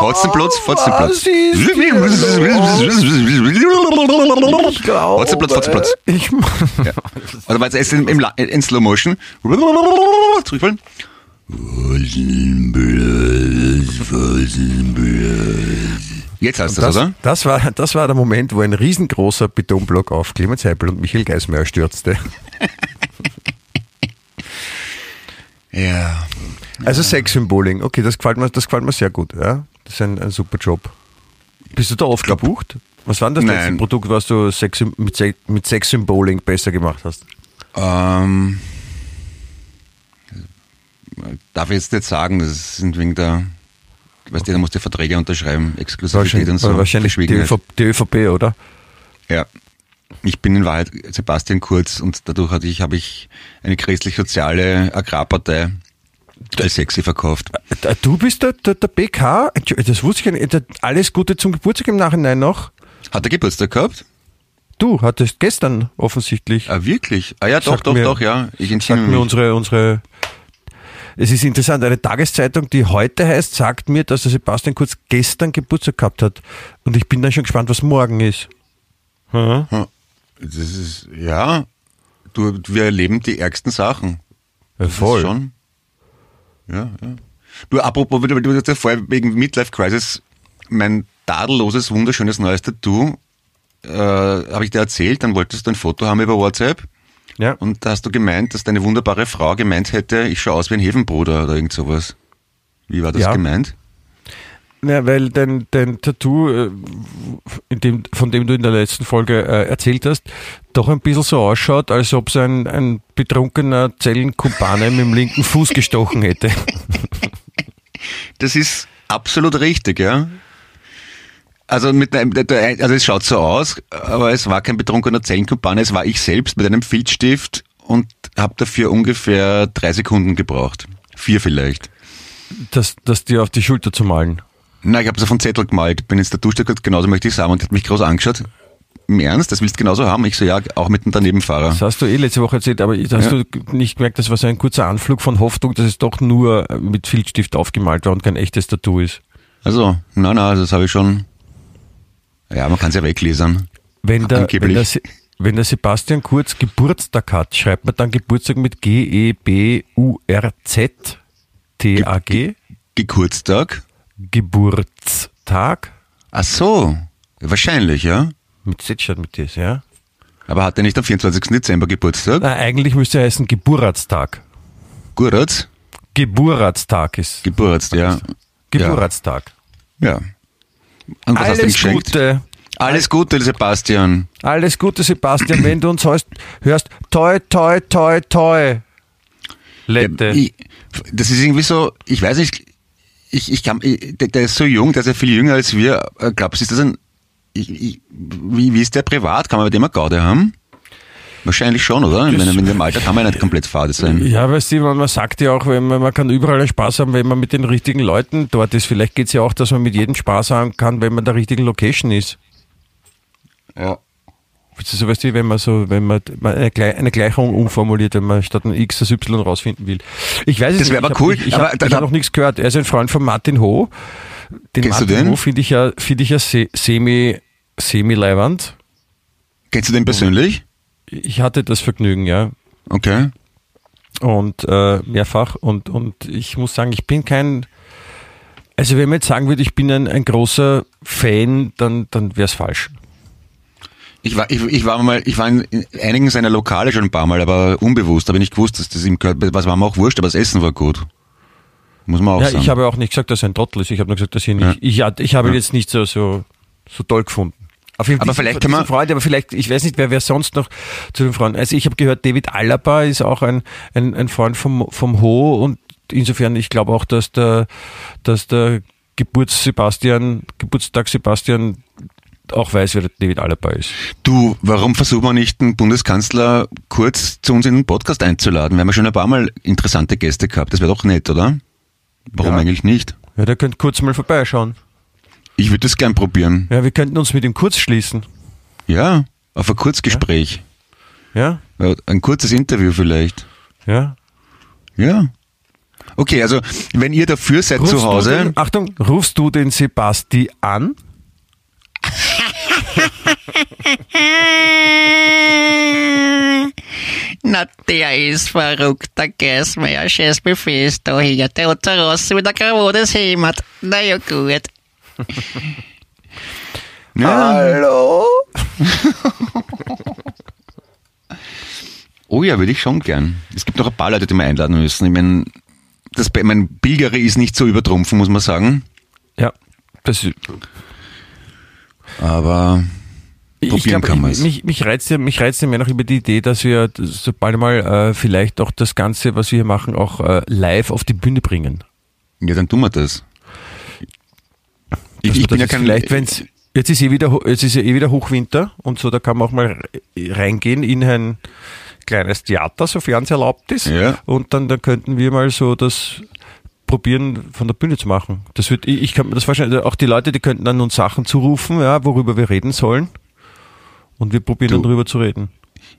Hotzenplotz. Hotzenplotz, Fotzenplotz. Ich, Ja. Also war jetzt in, im, La- in Slow Motion. Zurückfallen. Jetzt hast du es, das, oder? das, war, das war der Moment, wo ein riesengroßer Betonblock auf Clemens Heipel und Michael Geismeier stürzte. Ja. Also Sexsymboling, okay, das gefällt mir, das gefällt mir sehr gut. Ja? Das ist ein, ein super Job. Bist du da oft gebucht? Was war denn das letzte Produkt, was du Sex, mit, Se- mit Sexsymboling besser gemacht hast? Ähm, darf ich jetzt nicht sagen, das sind wegen der, weißt du, da musst du Verträge unterschreiben, Exklusivität und so. wahrscheinlich die. ÖV, die ÖVP, oder? Ja. Ich bin in Wahrheit Sebastian Kurz und dadurch hatte ich, habe ich eine christlich-soziale Agrarpartei als sexy verkauft. Du bist der, der, der BK, das wusste ich nicht. Alles Gute zum Geburtstag im Nachhinein noch. Hat er Geburtstag gehabt? Du hattest gestern offensichtlich. Ah, wirklich? Ah ja, doch, doch, mir- doch, ja. Ich entsinne mir unsere, unsere, es ist interessant, eine Tageszeitung, die heute heißt, sagt mir, dass der Sebastian Kurz gestern Geburtstag gehabt hat. Und ich bin dann schon gespannt, was morgen ist. Hm? Ja, Das ist, ja, du, wir erleben die ärgsten Sachen. Ja, Das ist voll. Schon. Ja, ja. Du, apropos, du, du hast ja vorher wegen Midlife Crisis mein tadelloses, wunderschönes neues Tattoo, äh, habe ich dir erzählt, dann wolltest du ein Foto haben über WhatsApp Ja. und da hast du gemeint, dass deine wunderbare Frau gemeint hätte, ich schaue aus wie ein Hefenbruder oder irgend sowas. Wie war das Ja. gemeint? Ja, weil dein, dein Tattoo, äh, dem, von dem du in der letzten Folge äh, erzählt hast, doch ein bisschen so ausschaut, als ob es ein, ein betrunkener Zellenkumpane mit dem linken Fuß gestochen hätte. Das ist absolut richtig, ja. Also, mit einem, also es schaut so aus, aber es war kein betrunkener Zellenkumpane, es war ich selbst mit einem Filzstift und habe dafür ungefähr drei Sekunden gebraucht. Vier vielleicht. Das, das dir auf die Schulter zu malen. Na, ich habe es auf einen Zettel gemalt, bin ins Tattoo-Stück gesagt, genauso möchte ich es haben und hat mich groß angeschaut. Im Ernst, das willst du genauso haben? Ich so, ja, auch mit dem Danebenfahrer. Das hast du eh letzte Woche erzählt, aber hast Ja. du nicht gemerkt, das war so ein kurzer Anflug von Hoffnung, dass es doch nur äh, mit Filzstift aufgemalt war und kein echtes Tattoo ist. Also, na, na, das habe ich schon. Ja, man kann es ja weglesen. Wenn der, wenn, der, wenn der Sebastian Kurz Geburtstag hat, schreibt man dann Geburtstag mit E G-E-B-U-R-Z-T-A-G? Geburtstag? Geburtstag? Ach so, wahrscheinlich, ja. Mit statt mit das, ja? Aber hat er nicht am 24. Dezember Geburtstag? Na, eigentlich müsste er heißen Geburtstag. Gut, Geburtstag ist. Geburtstag, ja. Geburtstag. Ja. Und was hast du ihm Alles geschenkt? Gute. Alles Gute, Sebastian. Alles Gute, Sebastian, wenn du uns hörst, hörst toi, toi, toi, toi. Lette. Ich, das ist irgendwie so, ich weiß nicht, ich, ich kann, ich, der, der ist so jung, der ist ja viel jünger als wir. Äh, Glaubst du, ist das ein, ich, ich, wie, wie ist der privat? Kann man mit dem eine Gaude haben? Wahrscheinlich schon, oder? Meine, in dem Alter kann man ja nicht komplett fade sein. Ja, weißt du, man sagt ja auch, wenn man, man kann überall einen Spaß haben, wenn man mit den richtigen Leuten dort ist. Vielleicht geht's ja auch, dass man mit jedem Spaß haben kann, wenn man in der richtigen Location ist. Ja. Das ist so, weißt du, wenn man so, wenn man eine, Gle- eine Gleichung umformuliert, wenn man statt ein X das Y rausfinden will. Ich weiß es Das nicht. wär aber ich hab- cool, Ich, ich aber habe hab noch nichts gehört. Er ist ein Freund von Martin Ho. Den Kennst du Martin den? Ho finde ich ja, finde ich ja se, semi, semi-leiwand. Kennst du den persönlich? Ich hatte das Vergnügen, ja. Okay. und äh, mehrfach und, und ich muss sagen, ich bin kein, also wenn man jetzt sagen würde, ich bin ein, ein großer Fan, dann, dann wäre es falsch. Ich war, ich, ich war mal, ich war in einigen seiner Lokale schon ein paar Mal, aber unbewusst, habe ich nicht gewusst, dass das ihm gehört. Was war mir auch wurscht, aber das Essen war gut. Muss man auch Ja, sagen. ich habe auch nicht gesagt, dass er ein Trottel ist, ich habe nur gesagt, dass ich nicht, ich, ich habe ihn jetzt nicht so, so, so toll gefunden. Auf jeden Fall Aber vielleicht kann man- Freude, aber vielleicht, ich weiß nicht, wer, wer sonst noch zu den Freunden. Also ich habe gehört, David Alaba ist auch ein, ein, ein Freund vom, vom Ho und insofern, ich glaube auch, dass der, dass der Geburts Sebastian, Geburtstag Sebastian auch weiß, wer David Alaba ist. Du, warum versuchen wir nicht den Bundeskanzler kurz zu uns in den Podcast einzuladen? Wir haben ja schon ein paar Mal interessante Gäste gehabt. Das wäre doch nett, oder? Warum Ja. eigentlich nicht? Ja, der könnte kurz mal vorbeischauen. Ich würde das gern probieren. Ja, wir könnten uns mit ihm kurz schließen. Ja, auf ein Kurzgespräch. Ja, Ja, Ein kurzes Interview vielleicht. ja. Ja. Okay, also wenn ihr dafür seid Rufst zu Hause, den, Achtung, rufst du den Sebasti an? Na, der ist verrückt, der Gersmeier. Scheiß da hier. Der hat da raus mit der Krawodes Heimat. Na ja, gut. ja. Hallo? Oh ja, würde ich schon gern. Es gibt noch ein paar Leute, die wir einladen müssen. Ich meine, das, mein Bilgere ist nicht so übertrumpfen, muss man sagen. Ja, das Aber ich probieren glaub, kann man ich- es. mich, mich reizt ja, mich reizt ja mehr noch über die Idee, dass wir sobald mal äh, vielleicht auch das Ganze, was wir hier machen, auch äh, live auf die Bühne bringen. Ja, dann tun wir das. Ich, ich man bin ja kein... vielleicht, wenn's jetzt ist eh wieder jetzt ist ja eh wieder Hochwinter und so, da kann man auch mal reingehen in ein kleines Theater, sofern es erlaubt ist. Ja. Und dann, dann könnten wir mal so das probieren von der Bühne zu machen. Das wird, ich, ich kann mir das vorstellen, auch die Leute, die könnten dann uns Sachen zurufen, ja, worüber wir reden sollen. und wir probieren Du- dann drüber zu reden.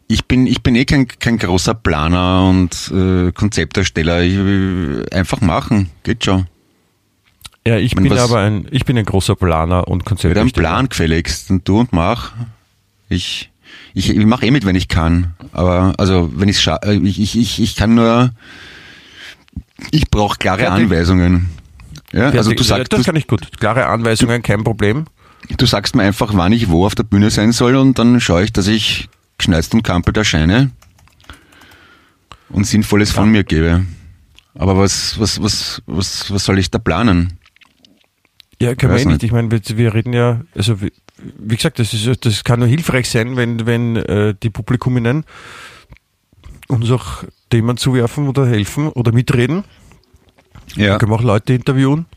Ich bin, ich bin eh kein, kein großer Planer und äh, Konzeptersteller. Ich, einfach machen, geht schon. Ja, ich meine, bin was- aber ein, ich bin ein großer Planer und Mit einem Konzeptersteller. Plan gefälligst und du und mach. Ich, ich, ich mache eh mit, wenn ich kann. Aber also wenn äh, ich, ich, ich, ich kann nur, ich brauche klare Fertig. Anweisungen. Ja, also du sagst, das du, kann ich gut. Klare Anweisungen, kein Problem. du sagst mir einfach, wann ich wo auf der Bühne sein soll und dann schaue ich, dass ich geschneizt und kampelt erscheine und Sinnvolles von mir gebe. Aber was, was, was, was, was soll ich da planen? Ja, können wir eh nicht. nicht. Ich meine, wir, wir reden ja, also wie, wie gesagt, das, ist, das kann nur hilfreich sein, wenn, wenn äh, die Publikuminnen uns auch Themen zuwerfen oder helfen oder mitreden. Ja, Können wir auch Leute interviewen.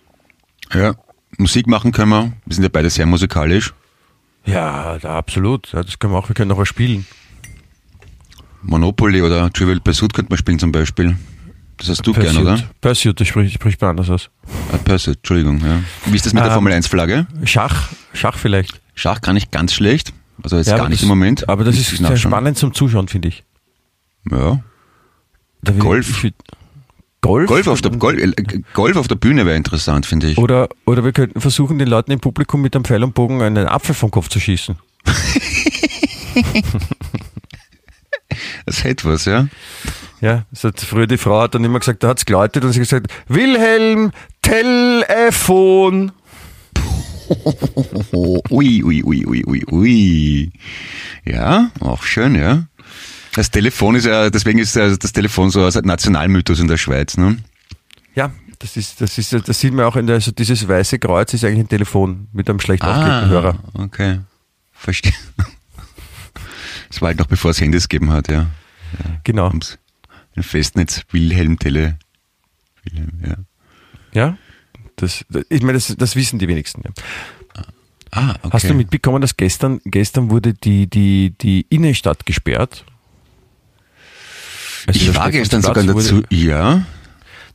ja. Musik machen können wir. Wir sind ja beide sehr musikalisch. Ja, da absolut. Ja, das können wir auch. Wir können auch was spielen. Monopoly oder Trivial Pursuit könnte man spielen zum Beispiel. Das hast du gern, oder? Pursuit, das spricht, spricht man anders aus. Ah, Pursuit, Entschuldigung. Ja. Wie ist das mit der Ähm, Formel 1 Flagge? Schach, Schach vielleicht. Schach kann ich ganz schlecht. Also jetzt Ja, gar nicht das, im Moment. Aber das ist ich sehr spannend zum Zuschauen, finde ich. Ja. Golf. Ich, ich, Golf? Golf auf der, Golf, äh, Golf auf der Bühne wäre interessant, finde ich. Oder, oder wir könnten versuchen, den Leuten im Publikum mit einem Pfeil und Bogen einen Apfel vom Kopf zu schießen. Das hätte was, ja. Ja, das hat früher die Frau hat dann immer gesagt, da hat's geläutet und sie hat gesagt, Wilhelm, Telefon. Ui, ui, ui, ui, ui, ui. Ja, auch schön, ja. Das Telefon ist ja, deswegen ist ja das Telefon so als Nationalmythos in der Schweiz, ne? Ja, das ist, das ist, das sieht man auch in der, also dieses weiße Kreuz ist eigentlich ein Telefon mit einem schlecht aufgelegten Hörer. okay. Verstehe. Das war halt noch bevor es Handys gegeben hat, ja. Genau. Ums- Ein Festnetz, Wilhelm Tele. Wilhelm, ja. Ja. Das, das- ich meine, das, das wissen die wenigsten. Ja. Ah, okay. Hast du mitbekommen, dass gestern, gestern wurde die, die, die Innenstadt gesperrt? Also Ich war gestern sogar dazu, ja.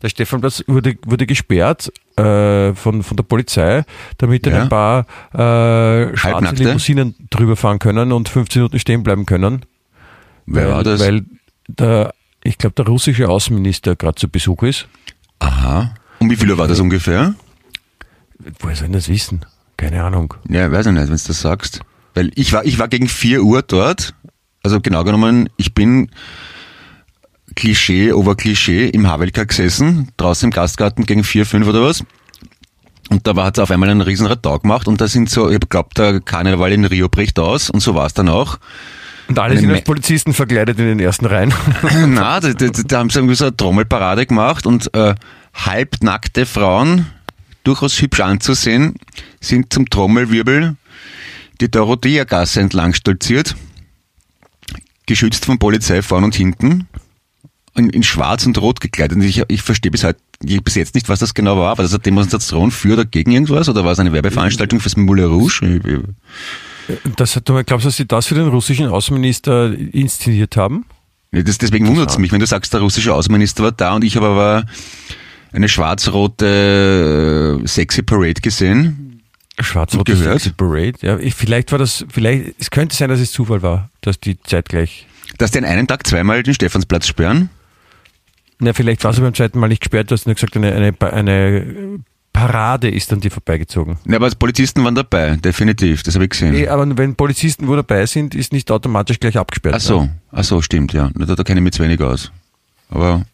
Der Stephanplatz wurde, wurde gesperrt äh, von, von der Polizei, damit dann Ja. ein paar äh, schwarze Halbnackte? Limousinen drüber fahren können und 15 Minuten stehen bleiben können. Wer weil, war das? Weil der, ich glaube, der russische Außenminister gerade zu Besuch ist. Aha. Und wie viel Uhr war das ungefähr? Woher soll ich das wissen? Keine Ahnung. Ja, weiß ich nicht, wenn du das sagst. Weil ich war, ich war gegen 4 Uhr dort. Also genau genommen, ich bin Klischee over Klischee im Havelka gesessen, draußen im Gastgarten gegen 4, 5 oder was. Und da hat es auf einmal einen riesen Radau gemacht und da sind so, ich glaube, der Karneval in Rio bricht aus und so war es dann auch. Und alle sind als Polizisten verkleidet in den ersten Reihen. Na, da, da, da haben sie irgendwie so eine Trommelparade gemacht und äh, halbnackte Frauen, durchaus hübsch anzusehen, sind zum Trommelwirbel die Dorothea-Gasse entlang stolziert, geschützt von Polizei vorn und hinten, in, in schwarz und rot gekleidet. Und ich, ich verstehe bis, heute, bis jetzt nicht, was das genau war. War das eine Demonstration für oder gegen irgendwas oder war es eine Werbeveranstaltung fürs Moulin Rouge? Das du glaubst, dass sie das für den russischen Außenminister inszeniert haben? Das, deswegen wundert es mich, wenn du sagst, der russische Außenminister war da und ich habe aber eine schwarz-rote äh, sexy Parade gesehen. Schwarz-Rote? Sexy Parade. Ja, ich, vielleicht war das, vielleicht, es könnte sein, dass es Zufall war, dass die zeitgleich. Dass die an einem Tag zweimal den Stephansplatz sperren? Na, vielleicht war es beim zweiten Mal nicht gesperrt, du hast nur gesagt, eine, eine, eine Parade ist an dir vorbeigezogen. Ja, aber Polizisten waren dabei, definitiv, das habe ich gesehen. Nee, aber wenn Polizisten wo dabei sind, ist nicht automatisch gleich abgesperrt. Ach so, ach so, stimmt, ja. Da, da kenne ich mich zu wenig aus. Aber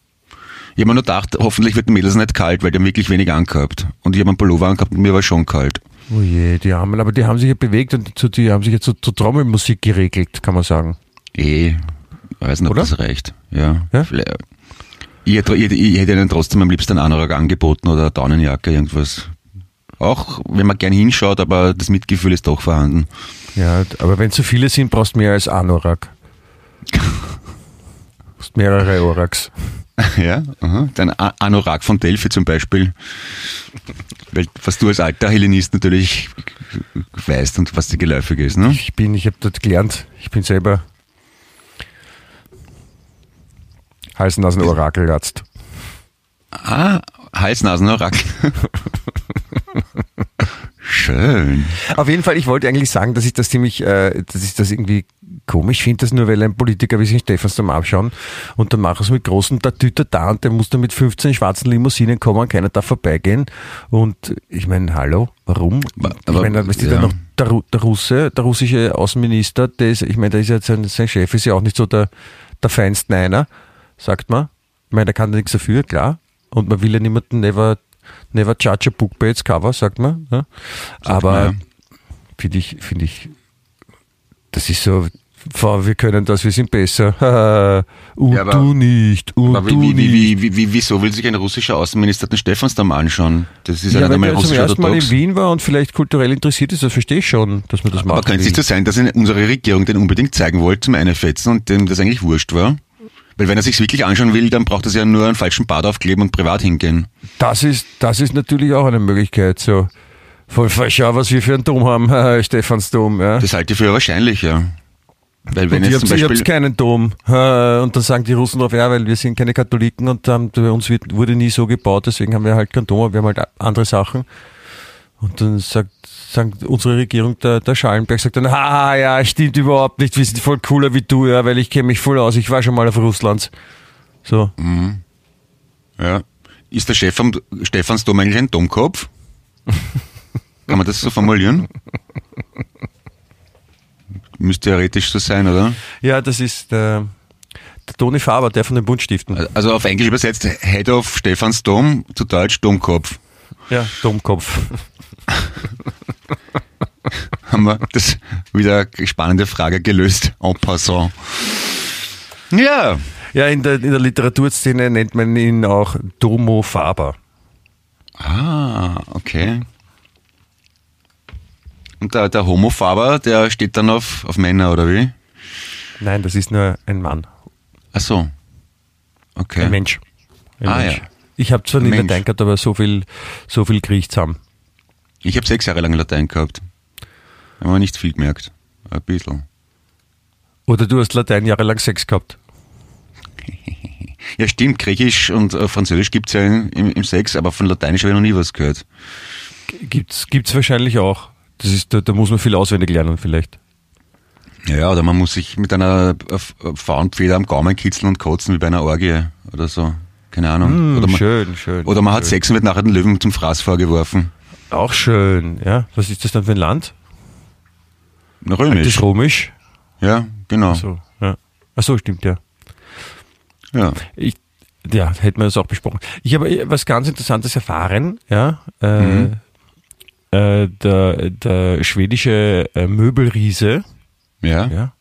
ich habe mir nur gedacht, hoffentlich wird den Mädels nicht kalt, weil die haben wirklich wenig angehabt. Und ich habe einen Pullover angehabt und mir war schon kalt. Oh je, die Armen, aber die haben sich ja bewegt und zu, die haben sich jetzt so zur Trommelmusik geregelt, kann man sagen. Eh, weiß nicht, ob Oder? das reicht. Ja. Ja? Vielleicht- Ich, hätte- ich, ich hätte ihnen trotzdem am liebsten einen Anorak angeboten oder eine Daunenjacke, irgendwas. Auch wenn man gern hinschaut, aber das Mitgefühl ist doch vorhanden. Ja, aber wenn zu viele sind, brauchst du mehr als Anorak. brauchst mehrere Oraks. Ja, aha. Dein Anorak von Delphi zum Beispiel. Weil, was du als alter Hellenist natürlich weißt und was dir geläufig ist, ne? Ich bin, ich habe dort gelernt, ich bin selber Hals-Nasen-Orakelarzt. Ah, Hals-Nasen-Anorak. Schön. Auf jeden Fall, ich wollte eigentlich sagen, dass ich das ziemlich, äh, dass ich das irgendwie komisch finde, dass nur weil ein Politiker wie sich Stephansdom abschauen und dann machen es mit großen Tatüter da und der muss dann mit 15 schwarzen Limousinen kommen und keiner darf vorbeigehen. Und ich meine, hallo, warum? Aber- ich meine, weißt du, ja. dann noch der, der Russe, der russische Außenminister, der ist, ich meine, der ist ja sein, sein Chef ist ja auch nicht so der, der feinste einer, sagt man. Ich meine, der kann da nichts dafür, klar. Und man will ja niemanden never, never judge a book by its cover, sagt man. Ja? Aber man, ja. finde ich, finde ich, das ist so, "Boah, wir können das, wir sind besser. und Ja, aber- du nicht, und Aber du wie, nicht. wie, wie, wie, wieso will sich ein russischer Außenminister den Stephansdom anschauen? Das ist ja, ja, nicht wenn einmal der zum russisch ersten Mal in orthodox. Wien war und vielleicht kulturell interessiert ist, das verstehe ich schon, dass man das Aber macht. könnte es nicht so sein, dass unsere Regierung den unbedingt zeigen wollte zum Einfetzen und dem das eigentlich wurscht war? Weil wenn er sich wirklich anschauen will, dann braucht er sich ja nur einen falschen Bart aufkleben und privat hingehen. Das ist, das ist natürlich auch eine Möglichkeit, so. Voll, voll, schau, was wir für einen Dom haben, Stephansdom, ja. Das halte ich für wahrscheinlich, ja. Weil wenn und jetzt zum Beispiel... keinen Dom. Äh, Und dann sagen die Russen drauf, ja, weil wir sind keine Katholiken und ähm, bei uns wird, wurde nie so gebaut, deswegen haben wir halt keinen Dom, aber wir haben halt andere Sachen. Und dann sagt, sagt unsere Regierung, der, der Schallenberg sagt dann, ha, ja, stimmt überhaupt nicht, wir sind voll cooler wie du, ja, weil ich kenne mich voll aus, ich war schon mal auf Russlands. So. Ja. Ist der Chef vom Stephansdom eigentlich ein Domkopf? Kann man das so formulieren? Müsste theoretisch so sein, oder? Ja, das ist der, der Toni Faber, der von den Buntstiften. Also auf Englisch übersetzt Head of Stephansdom, zu Deutsch Domkopf. Ja, Domkopf. Haben wir das wieder eine spannende Frage gelöst, en passant. Ja, Ja, in der, in der Literaturszene nennt man ihn auch Domo Faber. Ah, okay. Und der, der Homofaber, der steht dann auf, auf Männer, oder wie? Nein, das ist nur ein Mann, Ach so. Okay. ein Mensch. Ein Ah, Mensch. ja. Ich habe zwar nie Mensch. Latein gehabt, aber so viel, so viel ich zusammen. Ich habe sechs Jahre lang Latein gehabt. Haben wir nicht viel gemerkt. Ein bisschen. Oder du hast Latein jahrelang Sex gehabt. Ja, stimmt. Griechisch und äh, Französisch gibt's ja im, im Sex, aber von Lateinisch habe ich noch nie was gehört. Gibt's, gibt's wahrscheinlich auch. Das ist, da, da muss man viel auswendig lernen vielleicht. Ja, oder man muss sich mit einer äh, Faunfeder am Gaumen kitzeln und kotzen wie bei einer Orgie oder so. Keine Ahnung. Hm, oder man, schön, schön. oder man hat schön. Sex und wird nachher den Löwen zum Fraß vorgeworfen. Auch schön, ja. Was ist das dann für ein Land? Römisch. Das Römisch. Ja, genau. So, ja. Ach so, stimmt, ja. Ja. Ich, ja, hätten wir das auch besprochen. Ich habe was ganz Interessantes erfahren, ja. Äh, Mhm. äh, der, der schwedische äh, Möbelriese, Ja. ja.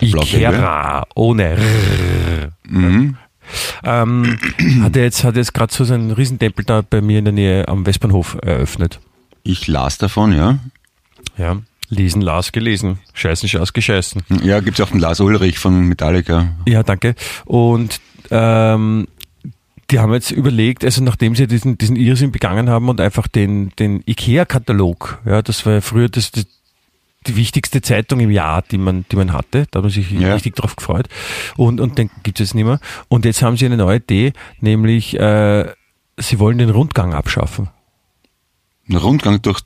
Ikea, ohne R. Mhm. Ähm, hat er jetzt, hat jetzt gerade so seinen Riesentempel da bei mir in der Nähe am Westbahnhof eröffnet. Ich las davon, ja. Ja. Lesen, las, gelesen. Scheißen, schaß, gescheißen. Ja, gibt's ja auch den Lars Ulrich von Metallica. Ja, danke. Und ähm, die haben jetzt überlegt, also nachdem sie diesen, diesen Irrsinn begangen haben und einfach den, den IKEA-Katalog, ja, das war ja früher das, das, die wichtigste Zeitung im Jahr, die man, die man hatte. Da hat man sich Ja. richtig drauf gefreut. Und, und den gibt's jetzt nicht mehr. Und jetzt haben sie eine neue Idee, nämlich äh, sie wollen den Rundgang abschaffen. Ein Rundgang durch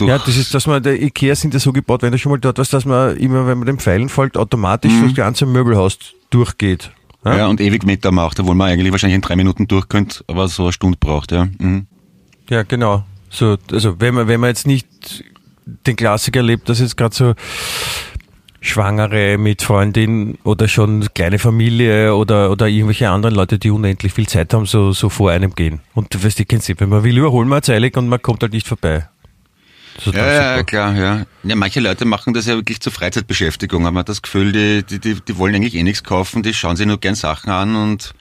Ja, das ist, dass man, der Ikea sind ja so gebaut, wenn du schon mal dort warst, dass man immer, wenn man den Pfeilen folgt, automatisch das ganze Möbelhaus durchgeht. Ja? ja, und ewig Meter macht, obwohl man eigentlich wahrscheinlich in drei Minuten durch könnte, aber so eine Stunde braucht, ja. Mhm. Ja, genau. So, also wenn man, wenn man jetzt nicht den Klassiker erlebt, dass jetzt gerade so Schwangere mit Freundin oder schon kleine Familie oder, oder irgendwelche anderen Leute, die unendlich viel Zeit haben, so, so vor einem gehen. Und du weißt, ich kenn's nicht, wenn man will, überholen wir eilig und man kommt halt nicht vorbei. Ja, ja, klar, ja. Ja, manche Leute machen das ja wirklich zur Freizeitbeschäftigung, haben wir das Gefühl, die, die, die, die wollen eigentlich eh nichts kaufen, die schauen sich nur gern Sachen an und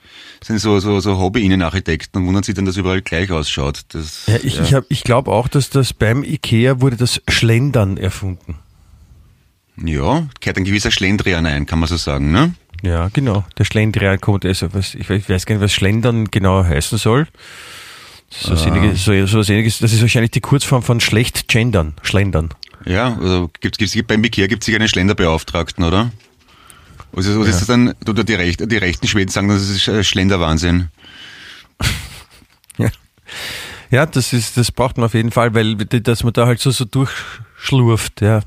sind so, so, so Hobby-Innenarchitekten und wundern sich dann, dass überall gleich ausschaut. Das, Ja, ich, ich, hab- ich glaube auch, dass das beim Ikea wurde das Schlendern erfunden. ja, gehört ein gewisser Schlendrian ein, kann man so sagen, ne? Ja, genau. Der Schlendrian kommt, also was, ich ich weiß gar nicht, was Schlendern genau heißen soll. So, was ähnliches, so, so was ähnliches, das ist wahrscheinlich die Kurzform von schlecht gendern, Schlendern. Ja, also gibt's, gibt's, beim Ikea gibt's sicher einen Schlenderbeauftragten, oder? Was ist, was ist das dann? Oder die, Recht, die rechten Schweden sagen, das ist äh, Schlenderwahnsinn. Ja. Ja, das ist, das braucht man auf jeden Fall, weil dass man da halt so, so durchschlurft, ja.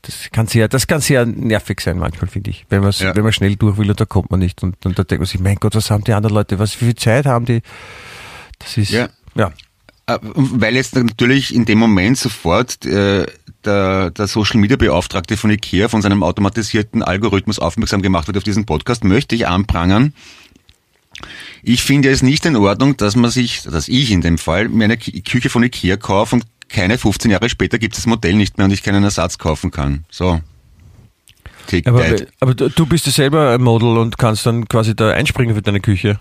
Das kann sehr, das kann sehr nervig sein manchmal, finde ich. Wenn man, Ja. wenn man schnell durch will und da kommt man nicht. Und, und da denkt man sich, mein Gott, was haben die anderen Leute, was, wie viel Zeit haben die? Das ist, Ja. ja. Äh, Weil jetzt natürlich in dem Moment sofort äh, der, der Social Media Beauftragte von IKEA von seinem automatisierten Algorithmus aufmerksam gemacht wird auf diesen Podcast, möchte ich anprangern. Ich finde es nicht in Ordnung, dass man sich, dass ich in dem Fall, mir eine Küche von IKEA kaufe und keine 15 Jahre später gibt es das Modell nicht mehr und ich keinen Ersatz kaufen kann. So. Take Aber, that. aber du bist ja selber ein Model und kannst dann quasi da einspringen für deine Küche.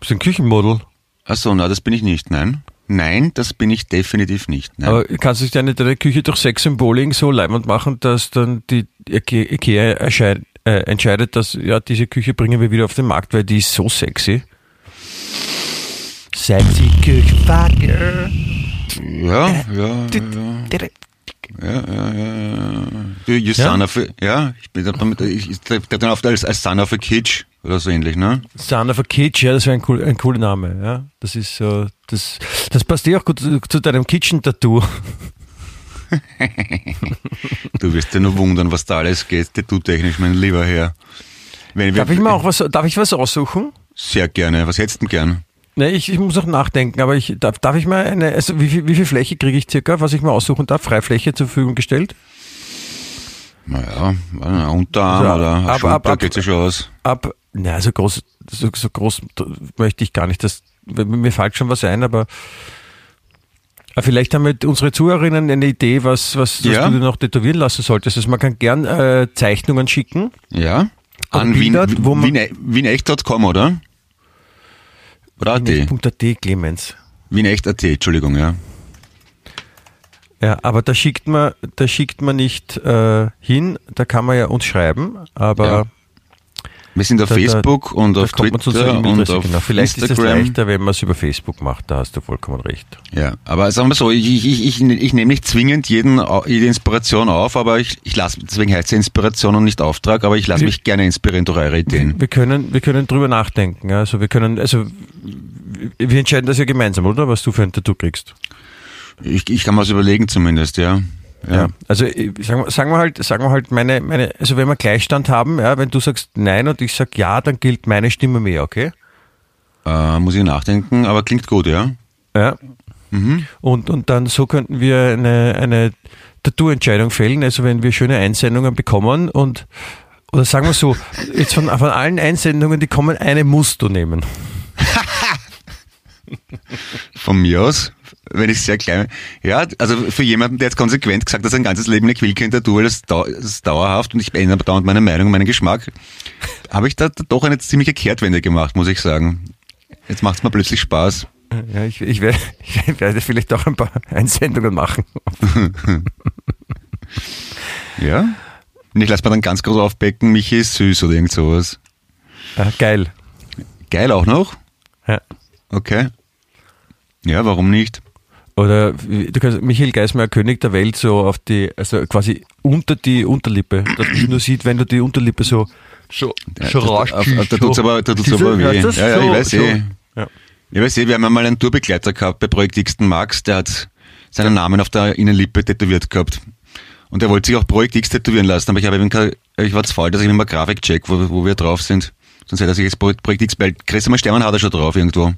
Bist du ein Küchenmodel? Ach so, na, das bin ich nicht, nein. Nein, das bin ich definitiv nicht. Nein. Aber kannst du deine, deine Küche durch Sexsymboling so leibend machen, dass dann die Ike- Ikea erscheint, äh, entscheidet, dass ja diese Küche bringen wir wieder auf den Markt, weil die ist so sexy. Sexy Küche, fuck yeah. ja, ja, ja. Ja, ja, ja, ja. Du, you Ja? son of a, ja, ich bin damit, ich, ich treffe dann oft als, als son of a kitsch oder so ähnlich, ne? Son of a Kitsch, ja, das wäre ein, cool, ein cooler Name, ja. Das ist so, das, das passt eh auch gut zu, zu deinem Kitchen-Tattoo. Du wirst dir nur wundern, was da alles geht, tattoo-technisch, mein lieber Herr. Wenn wir, Darf ich mal auch was, darf ich was aussuchen? Sehr gerne. Was hättest du denn gern? Ne, ich, ich muss auch nachdenken, aber ich darf, darf ich mal eine, also wie viel, wie viel Fläche kriege ich circa, was ich mal aussuchen darf? Freifläche zur Verfügung gestellt? Naja, Unterarm Also, oder ab- ab- ab- geht sich schon aus. Ab, na, so groß, so, so groß möchte ich gar nicht. Das, mir fällt schon was ein, aber vielleicht haben wir unsere Zuhörerinnen eine Idee, was, was, was Ja. du dir noch tätowieren lassen solltest. Also man kann gern äh, Zeichnungen schicken. Ja? An Wien, Bilder, wo man- Wien, wienecht.com, oder? Oder AT? Punkt.at Clemens. Wienecht.at, Entschuldigung, ja. Ja, aber da schickt man, da schickt man nicht äh, hin, da kann man ja uns schreiben, aber Ja. Wir sind auf Da- da- Facebook und da auf man zu Twitter und auf genau. Vielleicht ist es Instagram. leichter, wenn man es über Facebook macht, da hast du vollkommen recht. Ja, aber sagen wir so, ich, ich, ich, ich nehme nicht zwingend jeden, jede Inspiration auf, aber ich, ich lasse, deswegen heißt es Inspiration und nicht Auftrag, aber ich lasse mich gerne inspirieren durch eure Ideen. Wir können, wir können drüber nachdenken. Also wir können, also wir entscheiden das ja gemeinsam, oder? Was du für ein Tattoo kriegst. Ich, ich kann mir was überlegen zumindest, ja. Ja. Also äh, sagen wir, sagen wir halt, sagen wir halt meine, meine, also wenn wir Gleichstand haben, ja, wenn du sagst nein und ich sag ja, dann gilt meine Stimme mehr, okay? Äh, muss ich nachdenken, aber klingt gut, ja. Ja. Mhm. Und, und dann so könnten wir eine, eine Tattoo-Entscheidung fällen. Also wenn wir schöne Einsendungen bekommen und oder sagen wir so, jetzt von, von allen Einsendungen, die kommen, eine musst du nehmen. Von mir aus, wenn ich sehr klein Ja, also für jemanden, der jetzt konsequent gesagt hat, sein ganzes Leben eine ist dau- das ist dauerhaft und ich ändere dauernd meine Meinung und meinen Geschmack, habe ich da doch eine ziemliche Kehrtwende gemacht, muss ich sagen. Jetzt macht es mir plötzlich Spaß. Ja, ich, ich, werde, ich werde vielleicht auch ein paar Einsendungen machen. Ja? Und ich lasse mir dann ganz groß aufbecken, Michi ist süß oder irgend sowas. Ja, geil. Geil auch noch? Ja. Okay. Ja, warum nicht? Oder du kannst Michael Geismeier, König der Welt, so auf die, also quasi unter die Unterlippe, dass man nur sieht, wenn du die Unterlippe so, so, Ja, so auf- auf- Da tut's aber, da tut's aber weh. Ja, ja, ich weiß eh. Ja. Ich weiß eh, wir haben einmal einen Tourbegleiter gehabt bei Projekt Xten Max, der hat seinen Namen auf der Innenlippe tätowiert gehabt. Und der wollte sich auch Projekt X tätowieren lassen, aber ich habe ihm kein, ich war zu faul, dass ich ihm mal Grafik check, wo, wo wir drauf sind. Sonst hätte er sich jetzt Projekt X, weil Christian Sternen hat er schon drauf irgendwo.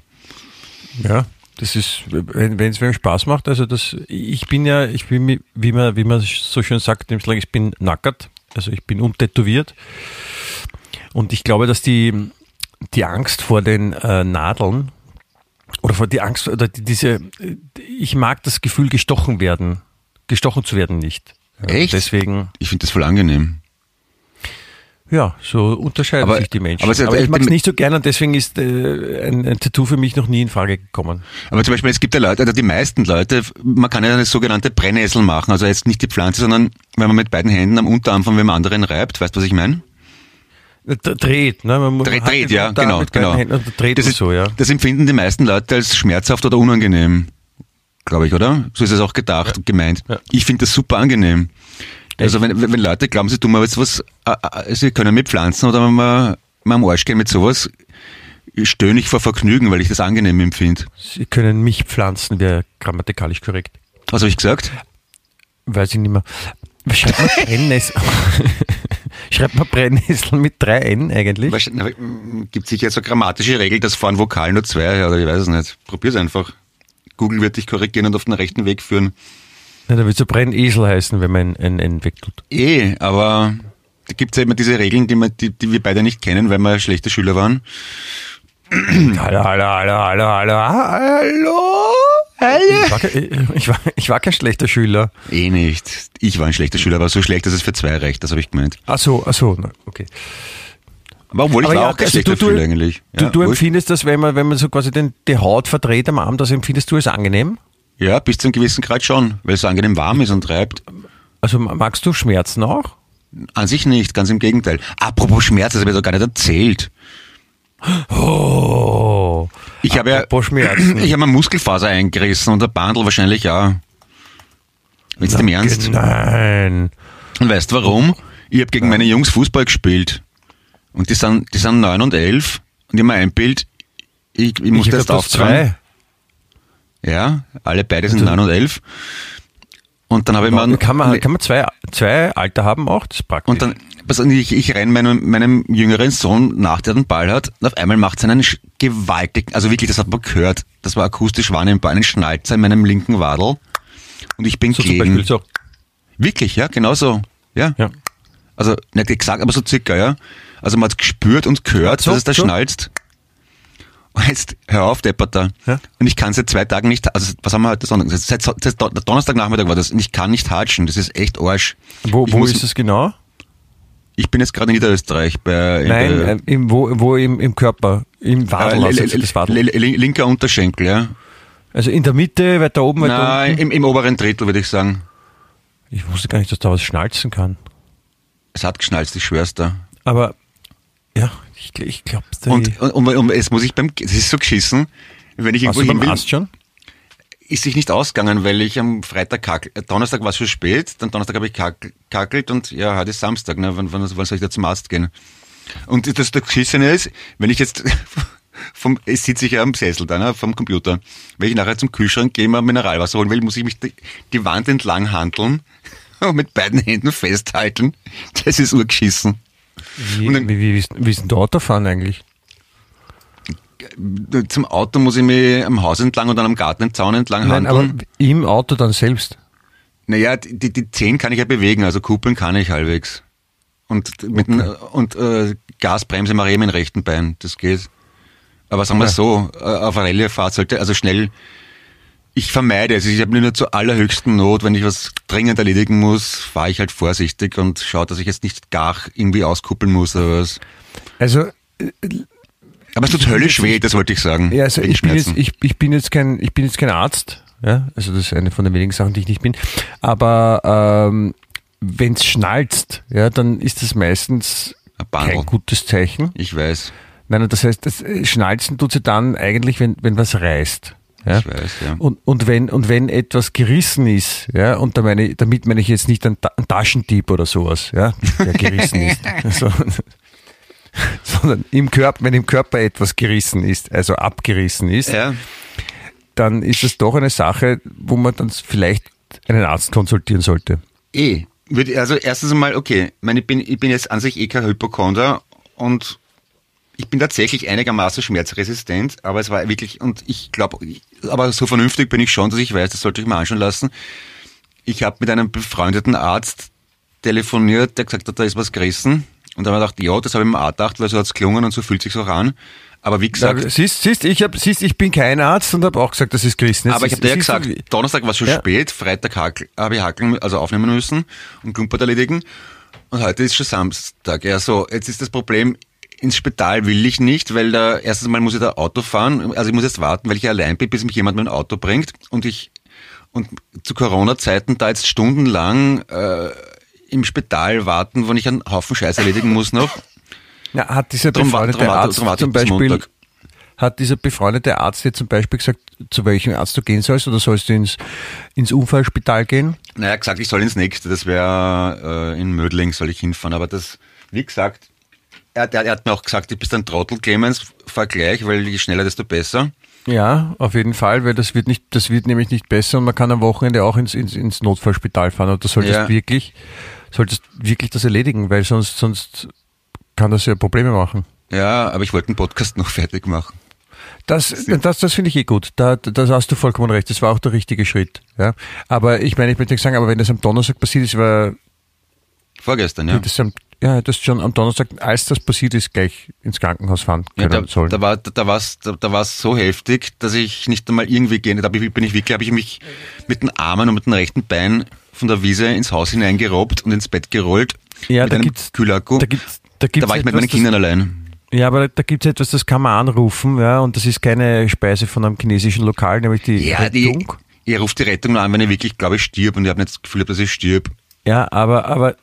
Ja, das ist, wenn es mir Spaß macht, also das, ich bin ja, ich bin, wie man, wie man so schön sagt, ich bin nackert, also ich bin untätowiert. Und ich glaube, dass die, die Angst vor den äh, Nadeln oder vor die Angst oder die, diese, ich mag das Gefühl, gestochen werden, gestochen zu werden nicht. Ja, Echt? Deswegen, Ich finde das voll angenehm. Ja, so unterscheiden Aber- sich die Menschen. aber Aber, ich mag es nicht so gerne und deswegen ist äh, ein, ein Tattoo für mich noch nie in Frage gekommen. Aber zum Beispiel, es gibt ja Leute, also die meisten Leute, man kann ja eine sogenannte Brennnessel machen. Also jetzt nicht die Pflanze, sondern wenn man mit beiden Händen am Unterarm von wem anderen reibt. Weißt du, was ich meine? Dreht, ne? Man Dreht, dreht ja, genau, genau. Dreht das, ist, so, ja. das empfinden die meisten Leute als schmerzhaft oder unangenehm. Glaube ich, oder? So ist es auch gedacht und gemeint. Ja. Ich finde das super angenehm. Also wenn, wenn Leute glauben, sie tun mal jetzt was, äh, äh, sie können mit Pflanzen oder wenn man mal am Arsch gehen mit sowas, stöhne ich vor Vergnügen, weil ich das angenehm empfinde. Sie können mich pflanzen, wäre grammatikalisch korrekt. Was habe ich gesagt? Weiß ich nicht mehr. Schreibt man Brennnessel? Schreibt man Brennnessel mit drei N eigentlich? Gibt sicher so grammatische Regel, dass vor einem Vokal nur zwei, oder ich weiß es nicht. Probier's einfach. Google wird dich korrigieren und auf den rechten Weg führen. Ja, da wird so Brennesel heißen, wenn man ein N wegtut. Eh, aber da gibt's ja immer diese Regeln, die, man, die, die wir beide nicht kennen, weil wir schlechte Schüler waren. Hallo, hallo, hallo, hallo, hallo, hallo. Ich war, ich, war, ich war kein schlechter Schüler. Eh nicht. Ich war ein schlechter Schüler, aber so schlecht, dass es für zwei reicht, das habe ich gemeint. Ach so, ach so, okay. Aber obwohl ich Aber war ja, auch kein also schlechter du- du- Schüler eigentlich. Du, Ja, du wurscht. empfindest das, wenn man, wenn man so quasi den, die Haut verdreht am Arm, das empfindest du als angenehm? Ja, bis zu einem gewissen Grad schon, weil es angenehm warm ist und treibt. Also magst du Schmerzen auch? An sich nicht, ganz im Gegenteil. Apropos Schmerz, das habe ich doch gar nicht erzählt. Oh. Ich habe ja, Schmerzen. ich habe eine Muskelfaser eingerissen und der Bandel wahrscheinlich auch. Jetzt im Ernst. Nein. Und weißt du warum? Ich habe gegen meine Jungs Fußball gespielt. Und die sind, die sind neun und elf. Und ich habe mir ein Bild, ich, ich muss ich das glaub, jetzt auftragen. zwei. Ja, alle beide sind neun und elf. Und dann habe ich mir... Kann man, kann man zwei, zwei Alter haben auch? Das ist praktisch. Und dann, pass auf, ich, ich renne meinem, meinem jüngeren Sohn nach, der den Ball hat, und auf einmal macht es einen gewaltigen, also wirklich, das hat man gehört, das war akustisch wahrnehmbar, einen Schnalzer in meinem linken Wadel. Und ich bin so zum gegen. Beispiel so. Wirklich, ja, genau so. Ja. Ja. Also, nicht gesagt, aber so circa, ja. Also man hat gespürt und gehört, So, dass es da so. schnalzt. Jetzt, hör auf, Depperter. Ja. Und ich kann seit zwei Tagen nicht, also was haben wir heute Sonntag? Seit, seit, seit Don- Donnerstagnachmittag war das. Und ich kann nicht hatschen. Das ist echt Arsch. Wo, wo muss- ist es genau? Ich bin jetzt gerade in Niederösterreich bei, Nein, bei äh, im, wo, wo im, im Körper? Im Wadel, äh, also das Wadel. li- li- linker Unterschenkel, ja. Also in der Mitte, weiter oben, weiter Nein, unten. im, im oberen Drittel würde ich sagen. Ich wusste gar nicht, dass da was schnalzen kann. Es hat geschnalzt, ich schwör's da. Aber ja, ich, ich glaube, Und, und, und, und jetzt muss ich beim, das ist so geschissen, wenn ich irgendwo du hin beim will, Arzt schon? ist sich nicht ausgegangen, weil ich am Freitag kakel, Donnerstag war es schon spät, dann Donnerstag habe ich kakel, kakelt und ja, heute ist Samstag, ne, wann, wann, wann soll ich da zum Arzt gehen? Und das, das Geschissene ist, wenn ich jetzt vom, es sitze ich ja am Sessel da, ne, vom Computer. Wenn ich nachher zum Kühlschrank gehe, mal Mineralwasser holen will, muss ich mich die, die Wand entlang handeln und mit beiden Händen festhalten. Das ist urgeschissen. Wie, dann- wie, wie, wie, ist- denn der Autofahren eigentlich? Zum Auto muss ich mich am Haus entlang und dann am Gartenzaun entlang Nein, aber handeln. im Auto dann selbst. Naja, die, die, Zehen kann ich ja bewegen, also kuppeln kann ich halbwegs. Und, mit dem, und äh, Gasbremse mache ich mit dem rechten Bein, das geht. Aber sagen wir Ja. so, äh, auf Rallye-Fahrt sollte, also schnell, ich vermeide es. Ich habe nur zur allerhöchsten Not, wenn ich was dringend erledigen muss, fahre ich halt vorsichtig und schaue, dass ich jetzt nicht gar irgendwie auskuppeln muss oder was. Also, Aber es tut höllisch weh, das wollte ich sagen. ja, also ich bin, jetzt, ich, ich, bin jetzt kein, ich bin jetzt kein Arzt. Ja, also das ist eine von den wenigen Sachen, die ich nicht bin. Aber ähm, wenn es schnalzt, ja, dann ist das meistens kein gutes Zeichen. Ich weiß, Nein, das heißt, das äh, Schnalzen tut sie dann eigentlich, wenn, wenn was reißt. Ja? ich weiß, ja. Und, und, wenn, und wenn etwas gerissen ist, ja, und da meine, damit meine ich jetzt nicht einen, Ta einen Taschendieb oder sowas, ja, der gerissen ist, sondern, sondern im Körper, wenn im Körper etwas gerissen ist, also abgerissen ist, ja. dann ist es doch eine Sache, wo man dann vielleicht einen Arzt konsultieren sollte. Eh. Also erstens einmal, okay, ich, meine, ich, bin, ich bin jetzt an sich eh kein Hypochonder und ich bin tatsächlich einigermaßen schmerzresistent, aber es war wirklich, und ich glaube, aber so vernünftig bin ich schon, dass ich weiß, das sollte ich mal anschauen lassen. Ich habe mit einem befreundeten Arzt telefoniert, der gesagt hat, da ist was gerissen. Und da habe ich gedacht, ja, das habe ich mir auch gedacht, weil so hat's gelungen und so fühlt sich's auch an. Aber wie gesagt, Ja, siehst, siehst, ich hab, siehst, ich bin kein Arzt und habe auch gesagt, das ist gerissen. Jetzt Aber ich habe dir ja gesagt, Donnerstag war es schon Ja. spät, Freitag habe ich hakeln, also aufnehmen müssen und Klumpert erledigen. Und heute ist schon Samstag. Ja, so, jetzt ist das Problem, ins Spital will ich nicht, weil da, erstens mal muss ich da Auto fahren. Also ich muss jetzt warten, weil ich allein bin, bis mich jemand mit dem Auto bringt. Und ich, und zu Corona-Zeiten da jetzt stundenlang äh, im Spital warten, wo ich einen Haufen Scheiß erledigen muss noch. Ja, hat dieser Drum befreundete drum Arzt drum zum Beispiel, hat dieser befreundete Arzt jetzt zum Beispiel gesagt, zu welchem Arzt du gehen sollst oder sollst du ins, ins Unfallspital gehen? Naja, gesagt, ich soll ins nächste, das wäre äh, in Mödling, soll ich hinfahren. Aber das, wie gesagt, er, hat- er hat mir auch gesagt, du bist ein Trottel, Clemens, Vergleich, weil je schneller, desto besser. Ja, auf jeden Fall, weil das wird nicht, das wird nämlich nicht besser und man kann am Wochenende auch ins, ins, ins Notfallspital fahren und du solltest Ja. wirklich, solltest wirklich das erledigen, weil sonst, sonst kann das ja Probleme machen. Ja, aber ich wollte den Podcast noch fertig machen. Das, das, das finde ich eh gut. Da, das hast du vollkommen recht. Das war auch der richtige Schritt. Ja. Aber ich meine, ich möchte nicht sagen, aber wenn das am Donnerstag passiert ist, war Vorgestern, ja. das am, ja, das schon am Donnerstag, als das passiert ist, gleich ins Krankenhaus fahren Ja, können da, sollen. da war da, da war's da, da war's so heftig, dass ich nicht einmal irgendwie gehen. Da bin ich bin ich wirklich, habe ich mich mit den Armen und mit dem rechten Bein von der Wiese ins Haus hineingerobbt und ins Bett gerollt Ja, mit da einem gibt's- Kühlakku. da gibt's, da gibt's da war ich mit meinen Kindern allein. Ja, aber da gibt es etwas, das kann man anrufen, ja, und das ist keine Speise von einem chinesischen Lokal, nämlich die Ja, die, Rettung. ihr ruft die Rettung nur an, wenn ich wirklich, glaube ich, stirb und ich habe nicht das Gefühl, dass ich stirb. Ja, aber, aber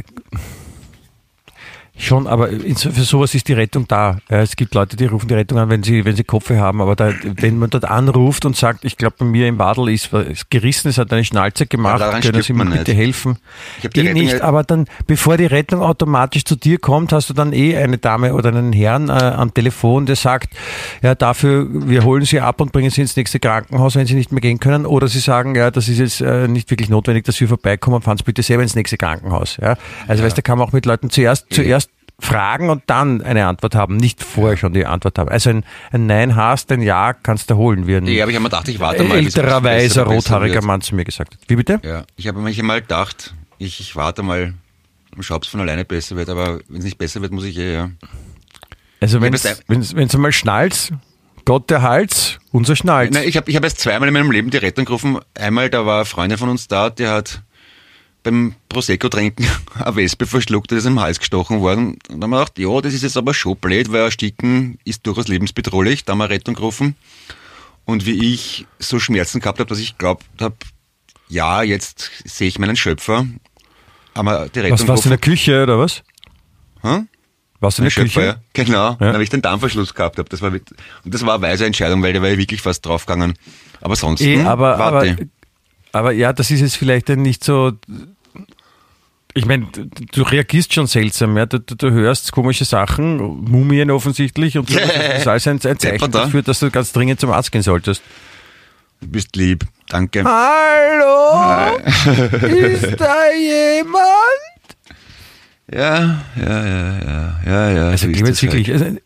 schon, aber für sowas ist die Rettung da. Ja, es gibt Leute, die rufen die Rettung an, wenn sie, wenn sie Kopfweh haben, aber da, wenn man dort anruft und sagt, ich glaube, bei mir im Wadel ist was gerissen, es hat eine Schnalze gemacht, können Sie mir bitte nicht. helfen? Ich die Rettung nicht, ja- aber dann, bevor die Rettung automatisch zu dir kommt, hast du dann eh eine Dame oder einen Herrn äh, am Telefon, der sagt, ja, dafür, wir holen Sie ab und bringen Sie ins nächste Krankenhaus, wenn Sie nicht mehr gehen können. Oder Sie sagen, ja, das ist jetzt äh, nicht wirklich notwendig, dass wir vorbeikommen, fahren Sie bitte selber ins nächste Krankenhaus. Ja? Also, weißt du, da kann man auch mit Leuten zuerst, zuerst fragen und dann eine Antwort haben, nicht vorher schon die Antwort haben. Also ein, ein Nein hast, ein Ja kannst du holen, wie ein Ja, aber ich habe mir gedacht, ich warte mal. älterer, weiser, rothaariger. Mann zu mir gesagt hat. Wie bitte? Ja, ich habe manchmal mal gedacht, ich, ich warte mal und schau, ob es von alleine besser wird, aber wenn es nicht besser wird, muss ich eh, ja. Also wenn es einmal schnallt, Gott der Hals, unser Schnalz. Nein, ich habe ich hab erst zweimal in meinem Leben die Rettung gerufen. Einmal, da war eine Freundin von uns da, die hat beim Prosecco-Trinken eine Wespe verschluckt, die ist im Hals gestochen worden. Und dann haben wir gedacht, ja, das ist jetzt aber schon blöd, weil Ersticken ist durchaus lebensbedrohlich. Da haben wir Rettung gerufen. Und wie ich so Schmerzen gehabt habe, dass ich glaubt habe, ja, jetzt sehe ich meinen Schöpfer, haben wir die Rettung was warst du in der. Küche oder was? Hä? Warst du in der Küche? ja. Genau. Ja. Dann habe ich den Darmverschluss gehabt. Hab. Das war, und das war eine weise Entscheidung, weil da war ich wirklich fast draufgegangen. Aber sonst, Eh, aber, aber, warte. aber ja, das ist jetzt vielleicht dann nicht so. Ich meine, du, reagierst schon seltsam, ja. Du, du, du hörst komische Sachen, Mumien offensichtlich, und du, das ist alles ein, ein Zeichen dafür, dass du ganz dringend zum Arzt gehen solltest. Du bist lieb. Danke. Hallo? ist da jemand? Ja, ja, ja, ja, ja, ja. Also, so Clemens, halt. wirklich. Also,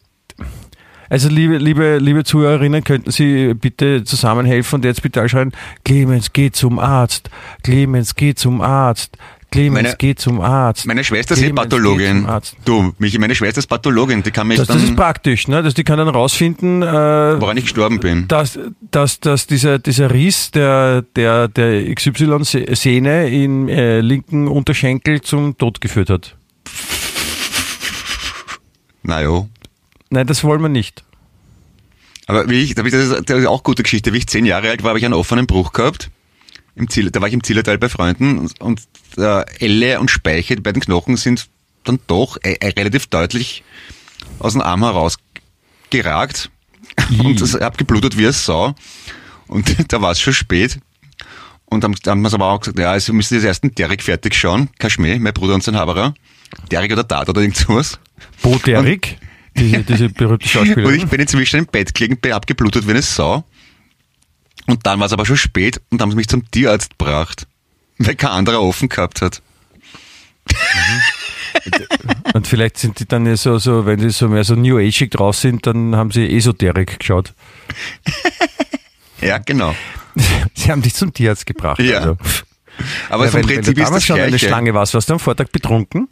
also liebe, liebe, liebe Zuhörerinnen, könnten Sie bitte zusammenhelfen und jetzt bitte schreien, Clemens, geh zum Arzt. Clemens, geh zum Arzt. Clemens, Meine- geh zum Arzt. Meine Schwester ist eh Pathologin. Du, Michi, meine Schwester ist Pathologin. Die kann mich Das, dann, das ist praktisch, ne? dass die kann dann rausfinden, äh, woran ich gestorben bin. dass, dass, dass dieser, dieser Riss der, der, der XY-Sehne im äh, linken Unterschenkel zum Tod geführt hat. Na ja. Nein, das wollen wir nicht. Aber wie ich, ist das ist auch eine gute Geschichte. Wie ich zehn Jahre alt war, habe ich einen offenen Bruch gehabt. Im Ziel, da war ich im Zillertal bei Freunden und, und äh, Elle und Speiche, die beiden Knochen sind dann doch äh, äh, relativ deutlich aus dem Arm heraus geragt. Und das hab geblutet wie eine Sau. Und da war es schon spät. Und dann haben wir es aber auch gesagt, ja, also müssen jetzt erst einen Derek fertig schauen. Kein Schmäh, mein Bruder und sein Haberer. Derek oder Tat oder irgend sowas. Bo Derrick, diese, diese berühmte Und ich Schauspielerin. bin inzwischen im Bett gelegen, bin abgeblutet wie eine Sau. Und dann war es aber schon spät und haben sie mich zum Tierarzt gebracht, weil kein anderer offen gehabt hat. Und vielleicht sind die dann ja so, so, wenn sie so mehr so New Age drauf sind, dann haben sie Esoterik geschaut. Ja, genau. Sie haben dich zum Tierarzt gebracht. Ja. Also. Aber Ja, vom wenn, wenn Prinzip du ist damals das schon eine. Schlange warst, warst du am Vortag betrunken?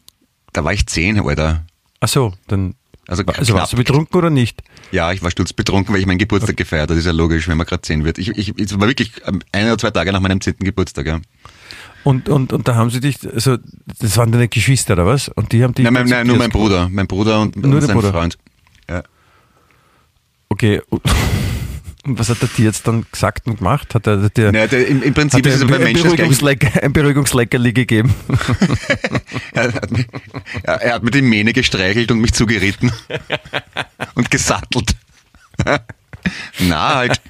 Da war ich zehn, Alter. Ach so, dann. Also Also warst du betrunken oder nicht? Ja, ich war sturzbetrunken, weil ich meinen Geburtstag gefeiert habe. Das ist ja logisch, wenn man gerade zehn wird. Ich, ich, es war wirklich ähm, ein oder zwei Tage nach meinem zehnten Geburtstag. Ja. Und, und, und da haben sie dich, also das waren deine Geschwister oder was? Und die haben dich. Nein, mein, nein, nur mein. Bruder. Mein Bruder und, Nur und sein Bruder. Freund. Ja. Okay. Was hat der Tierarzt dann gesagt und gemacht? Hat er dir Naja, der, im, Im Prinzip hat er ist es ein, bei Menschen. Beruhigungslecker, ein Beruhigungsleckerli gegeben? Er hat, mir, er, er hat mir die Mähne gestreichelt und mich zugeritten. und gesattelt. Na, halt.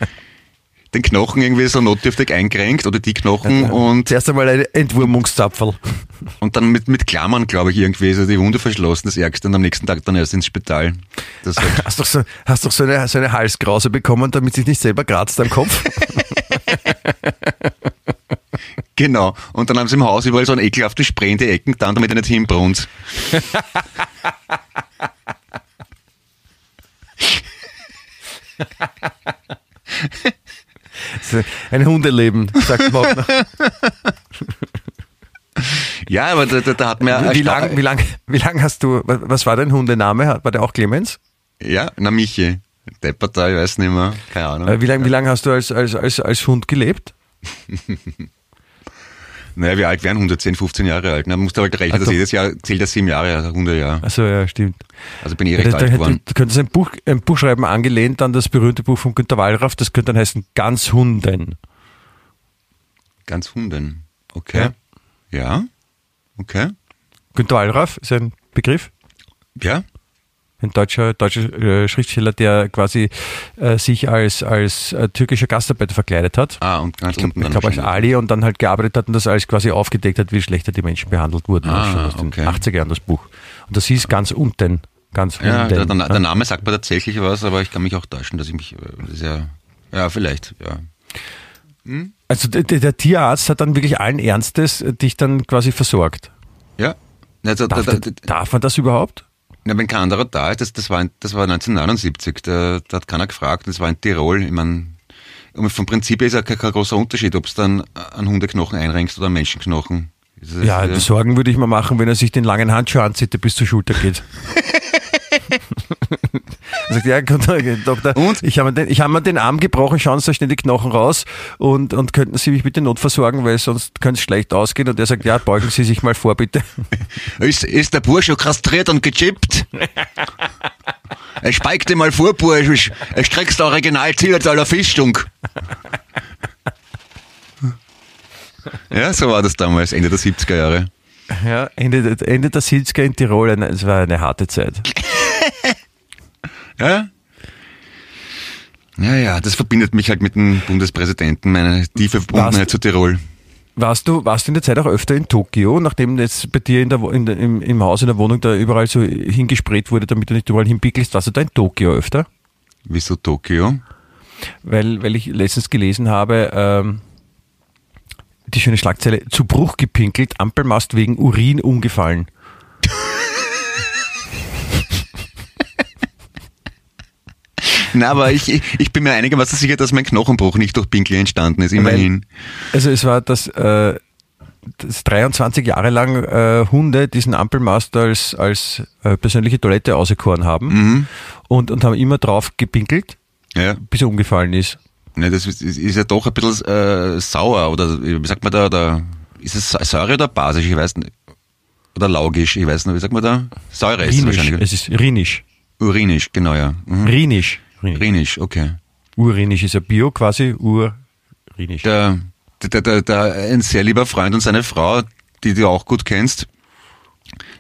Den Knochen irgendwie so notdürftig eingerenkt oder die Knochen und, Zuerst einmal ein Entwurmungszapferl. und dann mit, mit Klammern, glaube ich, irgendwie so die Wunde verschlossen, das Ärgste, und am nächsten Tag dann erst ins Spital. Das Hast doch so, hast doch so eine, so eine Halskrause bekommen, damit sich nicht selber kratzt am Kopf? genau. Und dann haben sie im Haus überall so ein ekelhaftes Spray in die Ecken getan, damit er nicht hinbrunnt. Ein Hundeleben, sagt Wagner. Ja, aber da, da, da hat man ja... Wie lang, wie lang, wie lang hast du, was war dein Hundename? War der auch Clemens? Ja, na Michi. Deppert da, ich weiß nicht mehr. Keine Ahnung. Äh, Wie lange wie lang hast du als, als, als, als Hund gelebt? Naja, wie alt wären 110, 15 Jahre alt? Na, man muss da halt rechnen, Ah, dass jedes Jahr zählt das sieben Jahre, also 100 Jahre. Also ja, stimmt. Also bin ich Da, recht da, alt geworden. du könntest ein Buch, ein Buch schreiben, angelehnt an das berühmte Buch von Günter Wallraff, das könnte dann heißen Ganz Hunden. Ganz Hunden. Okay. Ja. Okay. Günter Wallraff ist ein Begriff, Ja. Ein deutscher, deutscher äh, Schriftsteller, der quasi äh, sich als, als äh, türkischer Gastarbeiter verkleidet hat. Ah, und ganz Ich glaube unten dann glaub, als. Ali und dann halt gearbeitet hat und das alles quasi aufgedeckt hat, wie schlechter die Menschen behandelt wurden. Ah, schon aus den okay. 80er Jahren das Buch. Und das hieß ganz unten. Ganz Ja, unten. der, der, Name sagt mir tatsächlich was, aber ich kann mich auch täuschen, dass ich mich, äh, ist ja, vielleicht, ja. Also der, der Tierarzt hat dann wirklich allen Ernstes äh, dich dann quasi versorgt. Ja. Also, da, Darf, da, der, darf man das überhaupt? Ja, wenn kein anderer da ist, das, das, war, das war 1979, da, da hat keiner gefragt, das war in Tirol. Ich meine, vom Prinzip her ist ja kein, kein großer Unterschied, ob es dann einen Hundeknochen einrenkst oder einen Menschenknochen. Das ist, Ja, äh, Sorgen würde ich mal machen, wenn er sich den langen Handschuh anzieht, der bis zur Schulter geht. er sagt, ja, Doktor, Und? ich habe mir, den- ich habe mir den Arm gebrochen, schauen Sie euch schnell die Knochen raus und, und könnten Sie mich bitte notversorgen, weil sonst könnte es schlecht ausgehen. Und er sagt, ja, beugen Sie sich mal vor, bitte. Ist, ist der Bursche kastriert und gechippt? er speigt dir mal vor, Bursche. Er streckst original Zillertaler Fischstunk. ja, so war das damals, Ende der 70er Jahre. Ja, Ende, Ende der 70er in Tirol, es war eine harte Zeit. Ja? Ja, ja, das verbindet mich halt mit dem Bundespräsidenten, meine tiefe Verbundenheit zu Tirol. Warst du, warst du in der Zeit auch öfter in Tokio, nachdem jetzt bei dir in der, in im, im Haus, in der Wohnung da überall so hingesprayt wurde, damit du nicht überall hinpickelst, warst du da in Tokio öfter? Wieso Tokio? Weil, weil ich letztens gelesen habe, ähm, die schöne Schlagzeile, zu Bruch gepinkelt, Ampelmast wegen Urin umgefallen. Na, aber ich, ich, ich bin mir einigermaßen sicher, dass mein Knochenbruch nicht durch Pinkel entstanden ist, immerhin. Also es war das, äh, das 23 Jahre lang äh, Hunde diesen Ampelmast als, als äh, persönliche Toilette auserkoren haben und, und haben immer drauf gepinkelt, Ja. bis er umgefallen ist. Ne, das ist, ist ja doch ein bisschen äh, sauer, oder wie sagt man da, oder ist es Säure oder basisch, ich weiß nicht. Oder laugisch, ich weiß nicht, wie sagt man da? Säure ist es wahrscheinlich. es ist rinisch. Urinisch, genau, ja. Mhm. Rinisch. Rinisch. Urinisch, okay. Urinisch ist ja Bio quasi, urinisch. Der, der, der, der, ein sehr lieber Freund und seine Frau, die du auch gut kennst,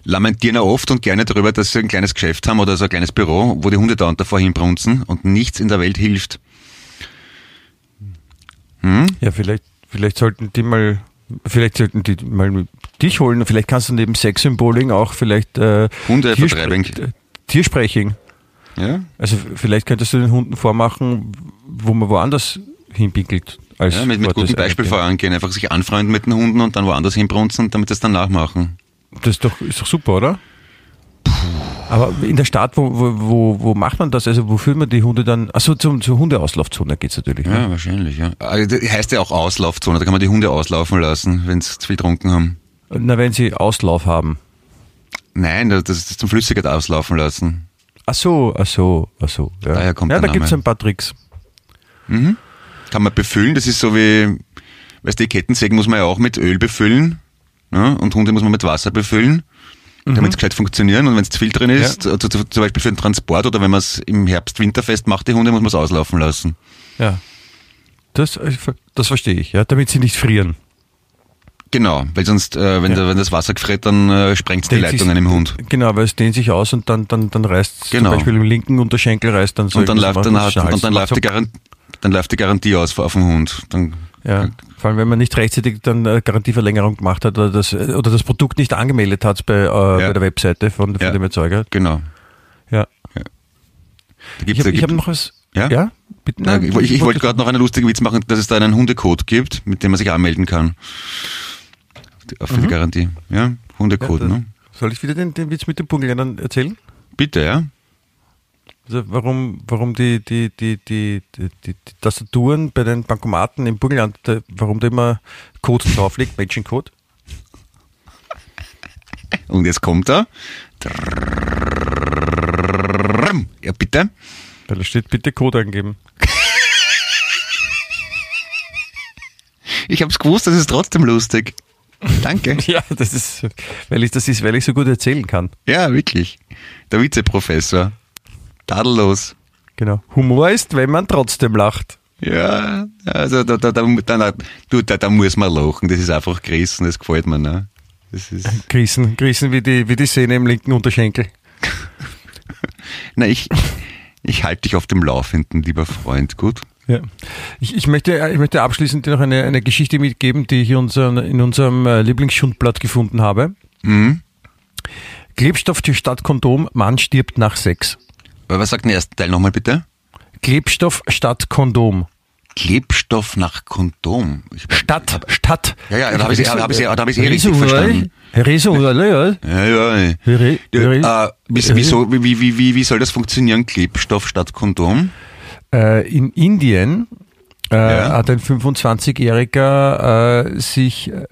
lamentieren ja oft und gerne darüber, dass sie ein kleines Geschäft haben oder so ein kleines Büro, wo die Hunde dauernd davor hinbrunzen und nichts in der Welt hilft. Ja, vielleicht, vielleicht sollten die mal, vielleicht sollten die mal dich holen. Vielleicht kannst du neben Sexsymboling auch vielleicht äh, äh, Tierspreching. Ja? Also vielleicht könntest du den Hunden vormachen, wo man woanders hinpinkelt. Als Ja, mit, mit gutem Beispiel vorangehen, einfach sich anfreunden mit den Hunden und dann woanders hinbrunzen, damit sie es dann nachmachen. Das ist doch, ist doch super, oder? Aber in der Stadt, wo, wo, wo, wo macht man das? Also wo führt man die Hunde dann? Achso, zum, zur Hundeauslaufzone geht's natürlich. ne? Ja, wahrscheinlich, ja. Das heißt ja auch Auslaufzone, da kann man die Hunde auslaufen lassen, wenn sie zu viel getrunken haben. Na, wenn sie Auslauf haben. Nein, das ist zum Flüssigkeit auslaufen lassen. Ach so, ach so, ach so. Ja, Daher kommt ja da gibt's Name. ein paar Tricks. Kann man befüllen, das ist so wie, weißt du, die Kettensägen muss man ja auch mit Öl befüllen. Ja, und Hunde muss man mit Wasser befüllen, damit es gescheit funktionieren. Und wenn es zu viel drin ist, Ja. also, zum Beispiel für den Transport oder wenn man es im Herbst winterfest macht, die Hunde, muss man es auslaufen lassen. Ja. Das, äh, das verstehe ich, ja, damit sie nicht frieren. Genau, weil sonst, äh, wenn, Ja. der, wenn das Wasser gefriert, dann äh, sprengt die Leitungen im Hund. Genau, weil es dehnt sich aus und dann, dann, dann reißt Genau. zum Beispiel im linken Unterschenkel reißt dann so Und dann läuft, dann, hat, und dann läuft die Garant dann läuft die Garantie aus auf den Hund. Dann, Ja, vor allem wenn man nicht rechtzeitig dann äh, Garantieverlängerung gemacht hat oder das, äh, oder das Produkt nicht angemeldet hat bei, äh, bei der Webseite von, von Ja. dem Erzeuger. genau. Ja. Da Ich habe hab noch was. Ja? Ja? Bitte, Ja, nein, ich, ich, ich wollte gerade noch einen lustigen Witz machen, dass es da einen Hundecode gibt, mit dem man sich anmelden kann. Für die Garantie. Ja, Hundecode, Mhm. Ja, ne? Soll ich wieder den, den Witz mit den Punktländern erzählen? Bitte, ja. Also warum, warum die, die, die, die, die, die, die Tastaturen bei den Bankomaten im Burgenland, da- warum da immer Codes drauf liegt, Matching-Code? Und jetzt kommt er. Ja, bitte. Weil da steht, bitte Code eingeben. Ich hab's gewusst, das ist trotzdem lustig. Danke. Ja, das ist, weil ich das ist, weil ich so gut erzählen kann. Ja, wirklich. Der Vizeprofessor. Tadellos. Genau. Humor ist, wenn man trotzdem lacht. Ja, also da, da, da, da, da, da muss man lachen. Das ist einfach gerissen, das gefällt mir. Ne? Das ist, Grießen, grießen wie die, wie die Sehne im linken Unterschenkel. na, ich, ich halte dich auf dem Laufenden, lieber Freund. Gut. Ja. Ich, ich, möchte, ich möchte abschließend noch eine, eine Geschichte mitgeben, die ich unseren, in unserem äh, Lieblingsschundblatt gefunden habe. Mhm. Klebstoff statt Kondom, Mann stirbt nach Sex. Was sagt der erste Teil nochmal bitte? Klebstoff statt Kondom. Klebstoff nach Kondom. Ich, Statt, statt. Ja, ja, da habe ich da hab ich, da hab ich eh richtig verstanden. Riso, ja. Ja, ja. Äh, wie, wieso, wie, wie, wie, wie soll das funktionieren? Klebstoff statt Kondom? Äh, in Indien äh, Ja. hat ein 25-Jähriger äh, sich äh,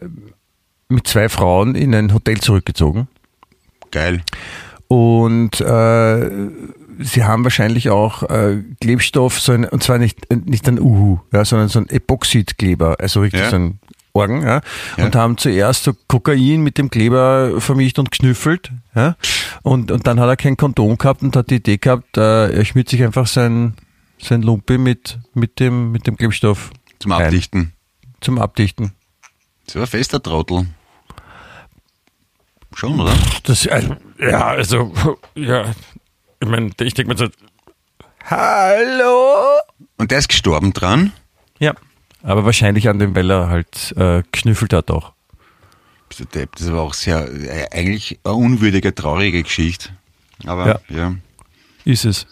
mit zwei Frauen in ein Hotel zurückgezogen. Geil. Und äh, sie haben wahrscheinlich auch äh, Klebstoff, so ein, und zwar nicht, nicht ein Uhu, ja, sondern so ein Epoxidkleber, also richtig Ja. so ein Orgen, ja, Ja. und haben zuerst so Kokain mit dem Kleber vermischt und geschnüffelt, ja, und, und dann hat er kein Kondom gehabt und hat die Idee gehabt, äh, er schmiert sich einfach sein, sein Lumpi mit, mit, dem, mit dem Klebstoff Zum Ein. Abdichten. zum Abdichten. So ein fester Trottel. Schon, oder? Das, äh, ja, also, ja, ich meine, ich denke mir so, hallo? Und der ist gestorben dran. Ja. Aber wahrscheinlich an dem, weil er halt äh, geschnüffelt hat auch. Das war auch sehr, äh, eigentlich eine unwürdige, traurige Geschichte. Aber, Ja. ja. Ist es.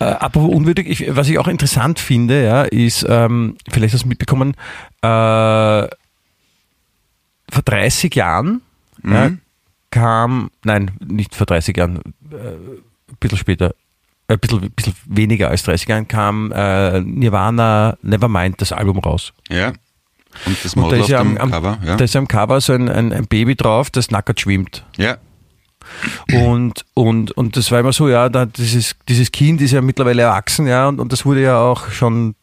Äh, apropos unwürdig, ich, was ich auch interessant finde, ja, ist, ähm, vielleicht hast du mitbekommen, äh, vor 30 Jahren ja, kam, nein, nicht vor 30 Jahren, äh, ein bisschen später, äh, ein bisschen, bisschen weniger als 30 Jahren kam äh, Nirvana Nevermind, das Album raus. Ja. Und das Und da Model ist auf ja dem am, am, Cover, ja. da ist am Cover so ein, ein, ein Baby drauf, das nackert schwimmt. ja. Und, und, und das war immer so, ja, da, dieses, dieses Kind ist ja mittlerweile erwachsen, ja, und, und das wurde ja auch schon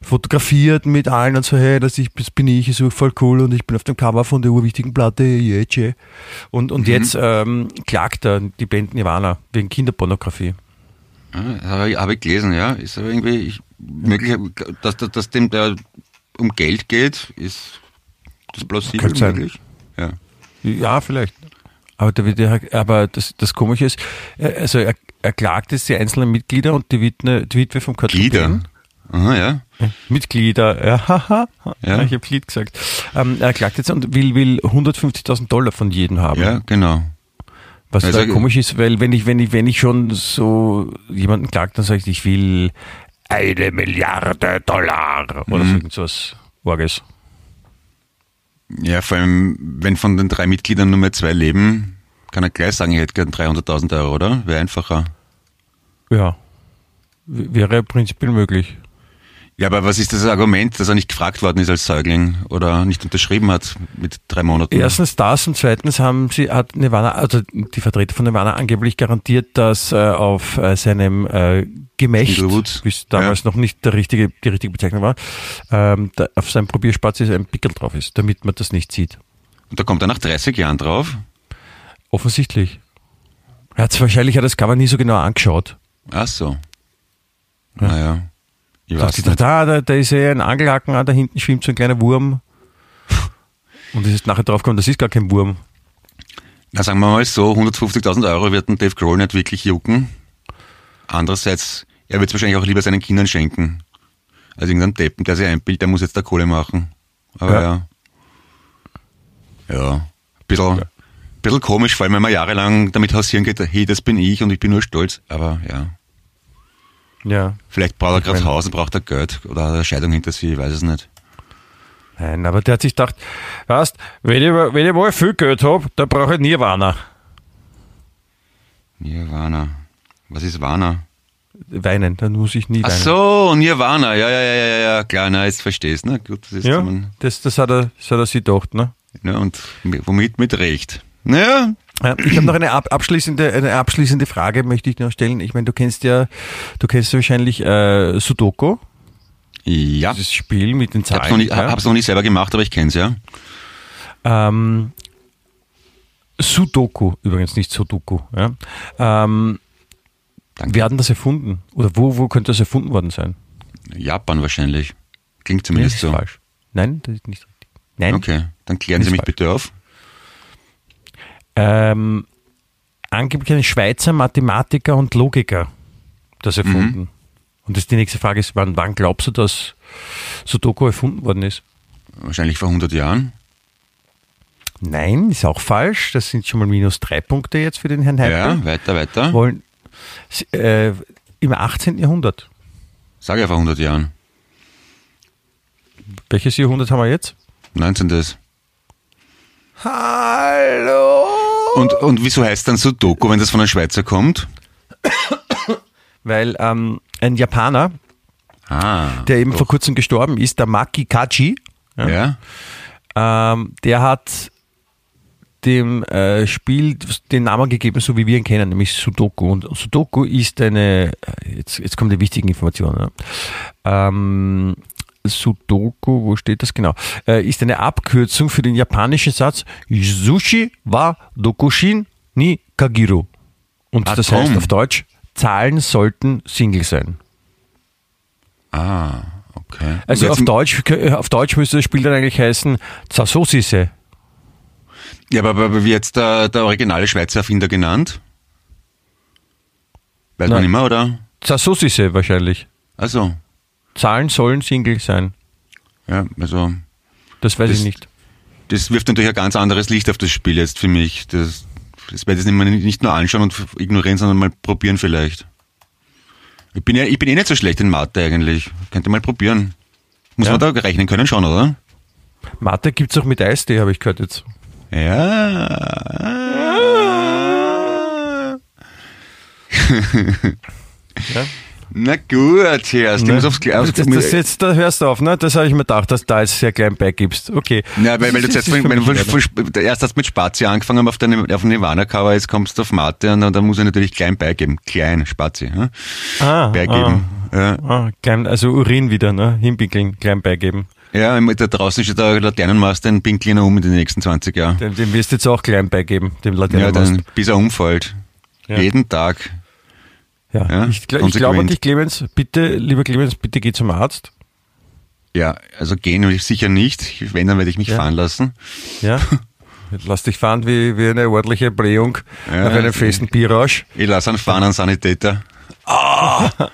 fotografiert mit allen und so, hey, das, ich, das bin ich, ist so voll cool und ich bin auf dem Cover von der urwichtigen Platte, yeah, yeah. Und, und jetzt ähm, klagt er die Band Nirvana wegen Kinderpornografie. Ja, das habe ich, hab ich gelesen, ja. Ist aber irgendwie ich, möglich, dass, dass, dass dem der um Geld geht, ist das plausibel möglich? Ja. Ja, vielleicht. Aber, der, der, aber das, das Komische ist, äh, also er, er klagt jetzt die einzelnen Mitglieder und die Witwe, die Witwe vom Kurt Glieder. Aha, ja. Mitglieder, ja, haha. Ja. ich habe Glied gesagt. Ähm, er klagt jetzt und will, will 150.000 Dollar von jedem haben. Ja, genau. Was Also- da komisch ist, weil wenn ich, wenn ich, wenn ich schon so jemanden klagt, dann sage ich, ich will eine Milliarde Dollar oder Mhm. so irgendwas Orges. Ja, vor allem, wenn von den drei Mitgliedern nur mehr zwei leben, kann er gleich sagen, ich hätte gern 300.000 Euro, oder? Wäre einfacher. Ja. Wäre prinzipiell möglich. Ja, aber was ist das Argument, dass er nicht gefragt worden ist als Säugling oder nicht unterschrieben hat mit drei Monaten? Erstens das und zweitens haben sie, hat Nirvana, also die Vertreter von Nirvana angeblich garantiert, dass äh, auf äh, seinem äh, Gemächt, wie es damals noch nicht der richtige, die richtige Bezeichnung war, ähm, da, auf seinem Probierspatz ist ein Pickel drauf ist, damit man das nicht sieht. Und da kommt er nach 30 Jahren drauf. Offensichtlich. Er hat wahrscheinlich hat das Cover nie so genau angeschaut. Ach so. Naja. Ich weiß nicht. da, da, da ist eh ein Angelhaken, ah, da hinten schwimmt so ein kleiner Wurm. Und es ist nachher draufgekommen, das ist gar kein Wurm. Na, sagen wir mal so, 150.000 Euro wird ein Dave Grohl nicht wirklich jucken. Andererseits, er wird es wahrscheinlich auch lieber seinen Kindern schenken. Also irgendein Deppen, der sich einbildet, der muss jetzt da Kohle machen. Aber ja. Ja. ja. Ein bisschen, ja. bisschen komisch, vor allem wenn man jahrelang damit hausieren geht, hey, das bin ich und ich bin nur stolz. Aber ja. Ja. Vielleicht braucht er gerade Haus und braucht er Geld oder hat eine Scheidung hinter sich, ich weiß es nicht. Nein, aber der hat sich gedacht, weißt, wenn ich, wenn ich mal viel Geld habe, dann brauche ich Nirvana. Nirvana. Was ist Vana? Weinen, dann muss ich nie Ach weinen. so, Nirvana, ja, ja, ja, ja, ja, klar, na, jetzt verstehst, ne? Gut, das ist Ja, das, das, hat er, das hat er sich gedacht, ne? ja, und womit mit Recht. Naja, Ja, Ich habe noch eine ab, abschließende, eine abschließende Frage, möchte ich noch stellen. Ich meine, du kennst ja, du kennst wahrscheinlich äh, Sudoku, ja. dieses Spiel mit den Ich Zahlen. noch, nicht, ja. hab's noch nicht selber gemacht, aber ich kenn's, ja. Ähm, Sudoku, übrigens nicht Sudoku. Ja. Ähm, Danke. wer hat denn das erfunden? Oder wo, wo könnte das erfunden worden sein? Japan wahrscheinlich. Klingt Nee, zumindest das ist so. falsch. Nein, das ist nicht richtig. Nein. Okay, dann klären Sie mich falsch. bitte auf. Ähm, angeblich ein Schweizer Mathematiker und Logiker das erfunden. Mhm. Und das die nächste Frage ist, wann, wann glaubst du, dass Sudoku erfunden worden ist? Wahrscheinlich vor 100 Jahren. Nein, ist auch falsch. Das sind schon mal minus drei Punkte jetzt für den Herrn Heipel. Ja, weiter, weiter. Wollen, äh, Im 18. Jahrhundert. Sag ja vor 100 Jahren. Welches Jahrhundert haben wir jetzt? 19. Hallo! Und, und wieso heißt dann Sudoku, wenn das von einem Schweizer kommt? Weil ähm, ein Japaner, Ah. der eben doch. vor kurzem gestorben ist, der Maki Kaji, Ja? ähm, der hat dem äh, Spiel den Namen gegeben, so wie wir ihn kennen, nämlich Sudoku. Und Sudoku ist eine, äh, jetzt, jetzt kommen die wichtigen Informationen. Ja. Ähm, Sudoku, wo steht das genau? Äh, ist eine Abkürzung für den japanischen Satz Sushi wa Dokushin ni Kagiru. Und Ah, das komm. heißt auf Deutsch, Zahlen sollten Single sein. Ah, okay. Also auf Deutsch, auf Deutsch müsste das Spiel dann eigentlich heißen Zasosise. Ja, aber, aber wie jetzt der, der originale Schweizer Erfinder genannt? Weiß man Nein. immer, oder? Zasosise wahrscheinlich. Also, Zahlen sollen Single sein. ja, also, Das weiß Das- ich nicht. das wirft natürlich ein ganz anderes Licht auf das Spiel jetzt für mich. Das, das werde ich nicht, mehr- nicht nur anschauen und ignorieren, sondern mal probieren vielleicht. Ich bin ja, ich bin eh nicht so schlecht in Mathe eigentlich. Könnte mal probieren. Muss Ja. man da rechnen können schon, oder? Mathe gibt's auch mit Eistee, habe ich gehört jetzt. Ja. Ja? Na gut, Herst, ich muss aufs, aufs das, das jetzt, da hörst du auf, ne? Das habe ich mir gedacht, dass du da jetzt sehr klein beigibst. Okay. Ja, weil, weil du jetzt, mich von, von, erst hast mit Spazi angefangen auf deine, auf Nirvana-Cover, jetzt kommst du auf Mathe und dann, dann muss ich natürlich klein beigeben. Klein, Spazi, hm? Ah, beigeben. Ja. Ah, klein, also Urin wieder, ne? Hinpinkeln, klein beigeben. ja, da draußen steht der Laternenmast, den pinkelt er um in den nächsten 20 Jahren. Dem, dem wirst du jetzt auch klein beigeben, dem Ja, Laternenmast. dann, bis er umfällt. Ja. Jeden Tag. Ja, Ja, ich, ich glaube konsequent. wirklich, Clemens, bitte, lieber Clemens, bitte geh zum Arzt. Ja, also gehen will ich sicher nicht. Wenn, dann werde ich mich Ja. fahren lassen. Ja. Lass dich fahren wie, wie eine ordentliche Blähung Ja, nach einem festen Pirage. Ich lasse einen fahren an Sanitäter.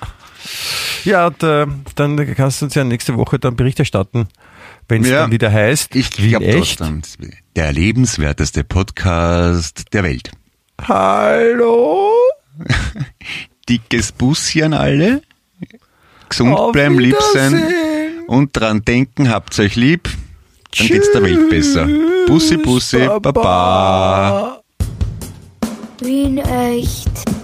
Ja, und, äh, dann kannst du uns ja nächste Woche dann Bericht erstatten, wenn es Ja. dann wieder heißt, Ich glaube echt. Der lebenswerteste Podcast der Welt. Hallo? Dickes Bussi an alle. Gesund Auf bleiben, lieb sein. Und dran denken, habt euch lieb. Dann geht's der Welt besser. Bussi, Bussi, Baba. Wien echt.